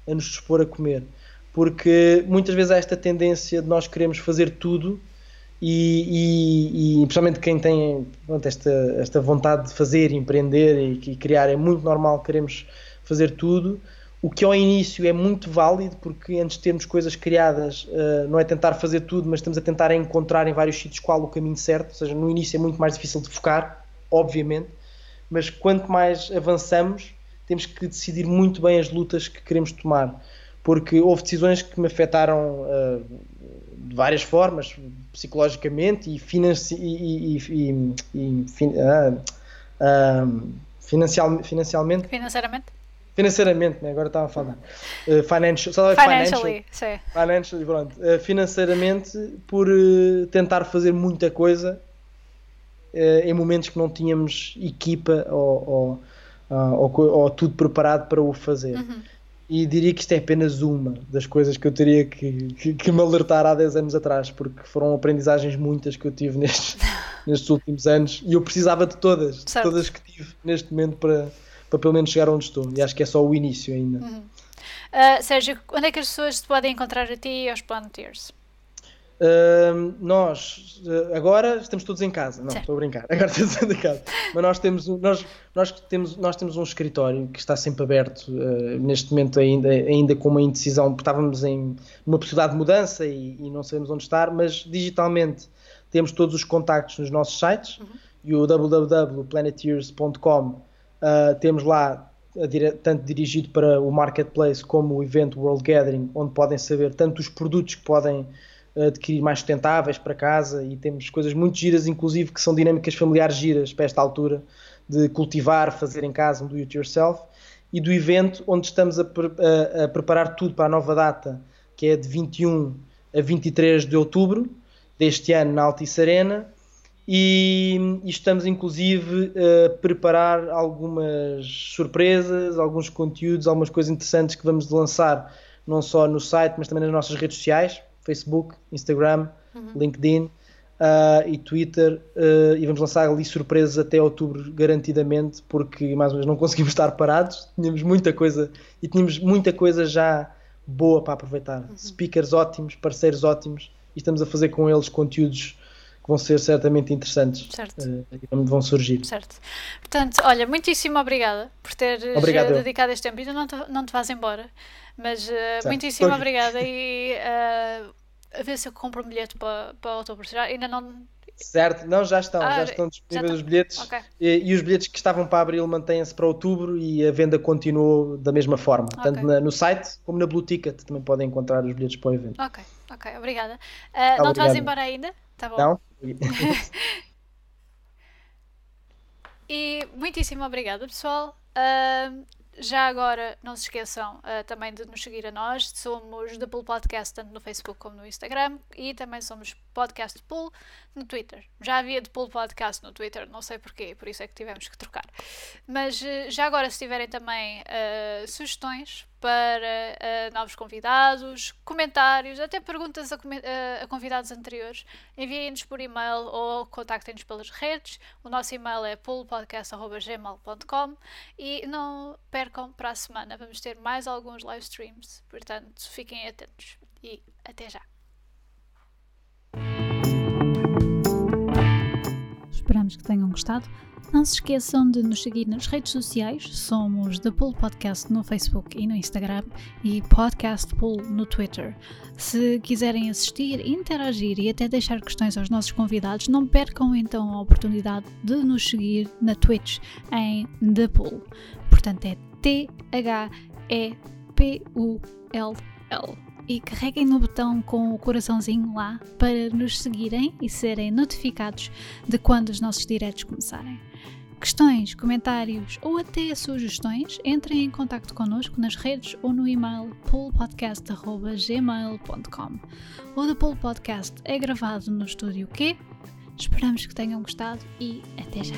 a nos dispor a comer. Porque muitas vezes há esta tendência de nós queremos fazer tudo e, e, e principalmente quem tem pronto, esta, esta vontade de fazer, empreender e, e criar, é muito normal queremos fazer tudo o que ao início é muito válido, porque antes de termos coisas criadas, uh, não é tentar fazer tudo, mas estamos a tentar encontrar em vários sítios qual o caminho certo. Ou seja, no início é muito mais difícil de focar, obviamente, mas quanto mais avançamos, temos que decidir muito bem as lutas que queremos tomar. Porque houve decisões que me afetaram uh, de várias formas, psicologicamente e, financi e, e, e fin uh, financial financialmente. Financeiramente? financeiramente, né? agora estava a falar. Uh, financial, só Financially, financial, financially, pronto. Uh, financeiramente, por uh, tentar fazer muita coisa em momentos que não tínhamos equipa ou, ou, ou, ou tudo preparado para o fazer. Uhum. E diria que isto é apenas uma das coisas que eu teria que, que, que, me alertar há 10 anos atrás, porque foram aprendizagens muitas que eu tive nestes, nestes últimos anos e eu precisava de todas, de todas que tive neste momento para, para pelo menos chegar onde estou. E acho que é só o início ainda. Uhum. Uh, Sérgio, onde é que as pessoas te podem encontrar a ti e aos Planeteers? Uh, nós uh, agora estamos todos em casa, não estou a brincar, agora estamos em casa, mas nós temos, nós, nós, temos, nós temos um escritório que está sempre aberto, uh, neste momento ainda, ainda com uma indecisão, porque estávamos em uma possibilidade de mudança e, e, não sabemos onde estar, mas digitalmente temos todos os contactos nos nossos sites uhum. e o www.planeteers.com Uh, temos lá tanto dirigido para o marketplace como o evento World Gathering, onde podem saber tanto os produtos que podem adquirir mais sustentáveis para casa e temos coisas muito giras, inclusive que são dinâmicas familiares giras para esta altura de cultivar, fazer em casa um do it yourself e do evento onde estamos a, a, a preparar tudo para a nova data que é de 21 a 23 de outubro deste ano na Altice Arena e, e, estamos inclusive a preparar algumas surpresas, alguns conteúdos, algumas coisas interessantes que vamos lançar não só no site, mas também nas nossas redes sociais, Facebook, Instagram, uhum. LinkedIn uh, e Twitter uh, e vamos lançar ali surpresas até outubro garantidamente, porque mais ou menos não conseguimos estar parados, tínhamos muita coisa e tínhamos muita coisa já boa para aproveitar. Uhum. Speakers ótimos, parceiros ótimos e estamos a fazer com eles conteúdos vão ser certamente interessantes. Certo. Uh, vão surgir. Certo. Portanto, olha, muitíssimo obrigada por teres Obrigado. dedicado este tempo. Ainda não te, não te vais embora, mas uh, muitíssimo obrigada e uh, a ver se eu compro um bilhete para, para outubro. Já ainda não Certo, não, já estão, ah, já estão disponíveis já os bilhetes okay. e, e, os bilhetes que estavam para abril mantêm-se para outubro e a venda continuou da mesma forma, okay. tanto na, no site como na Blue Ticket também podem encontrar os bilhetes para o evento. Ok, ok, obrigada. Uh, não te vais embora ainda? Tá bom. Não? e muitíssimo obrigada, pessoal. Uh, já agora, não se esqueçam uh, também de nos seguir a nós. Somos The Podcast tanto no Facebook como no Instagram e também somos Podcast Pool no Twitter. Já havia The Pool Podcast no Twitter, não sei porquê, por isso é que tivemos que trocar. Mas uh, já agora, se tiverem também uh, sugestões para uh, novos convidados, comentários, até perguntas a, uh, a convidados anteriores, enviem-nos por e-mail ou contactem-nos pelas redes. O nosso e-mail é pulopodcast.gmail.com e não percam para a semana, vamos ter mais alguns live streams, portanto fiquem atentos e até já. Esperamos que tenham gostado. Não se esqueçam de nos seguir nas redes sociais. Somos The Pool Podcast no Facebook e no Instagram e Podcast Pool no Twitter. Se quiserem assistir, interagir e até deixar questões aos nossos convidados, não percam então a oportunidade de nos seguir na Twitch em The Pool. Portanto, é T-H-E-P-U-L-L e carreguem no botão com o coraçãozinho lá para nos seguirem e serem notificados de quando os nossos diretos começarem. Questões, comentários ou até sugestões, entrem em contato connosco nas redes ou no e-mail poolpodcast.gmail.com O The Pool Podcast é gravado no estúdio Q. Esperamos que tenham gostado e até já!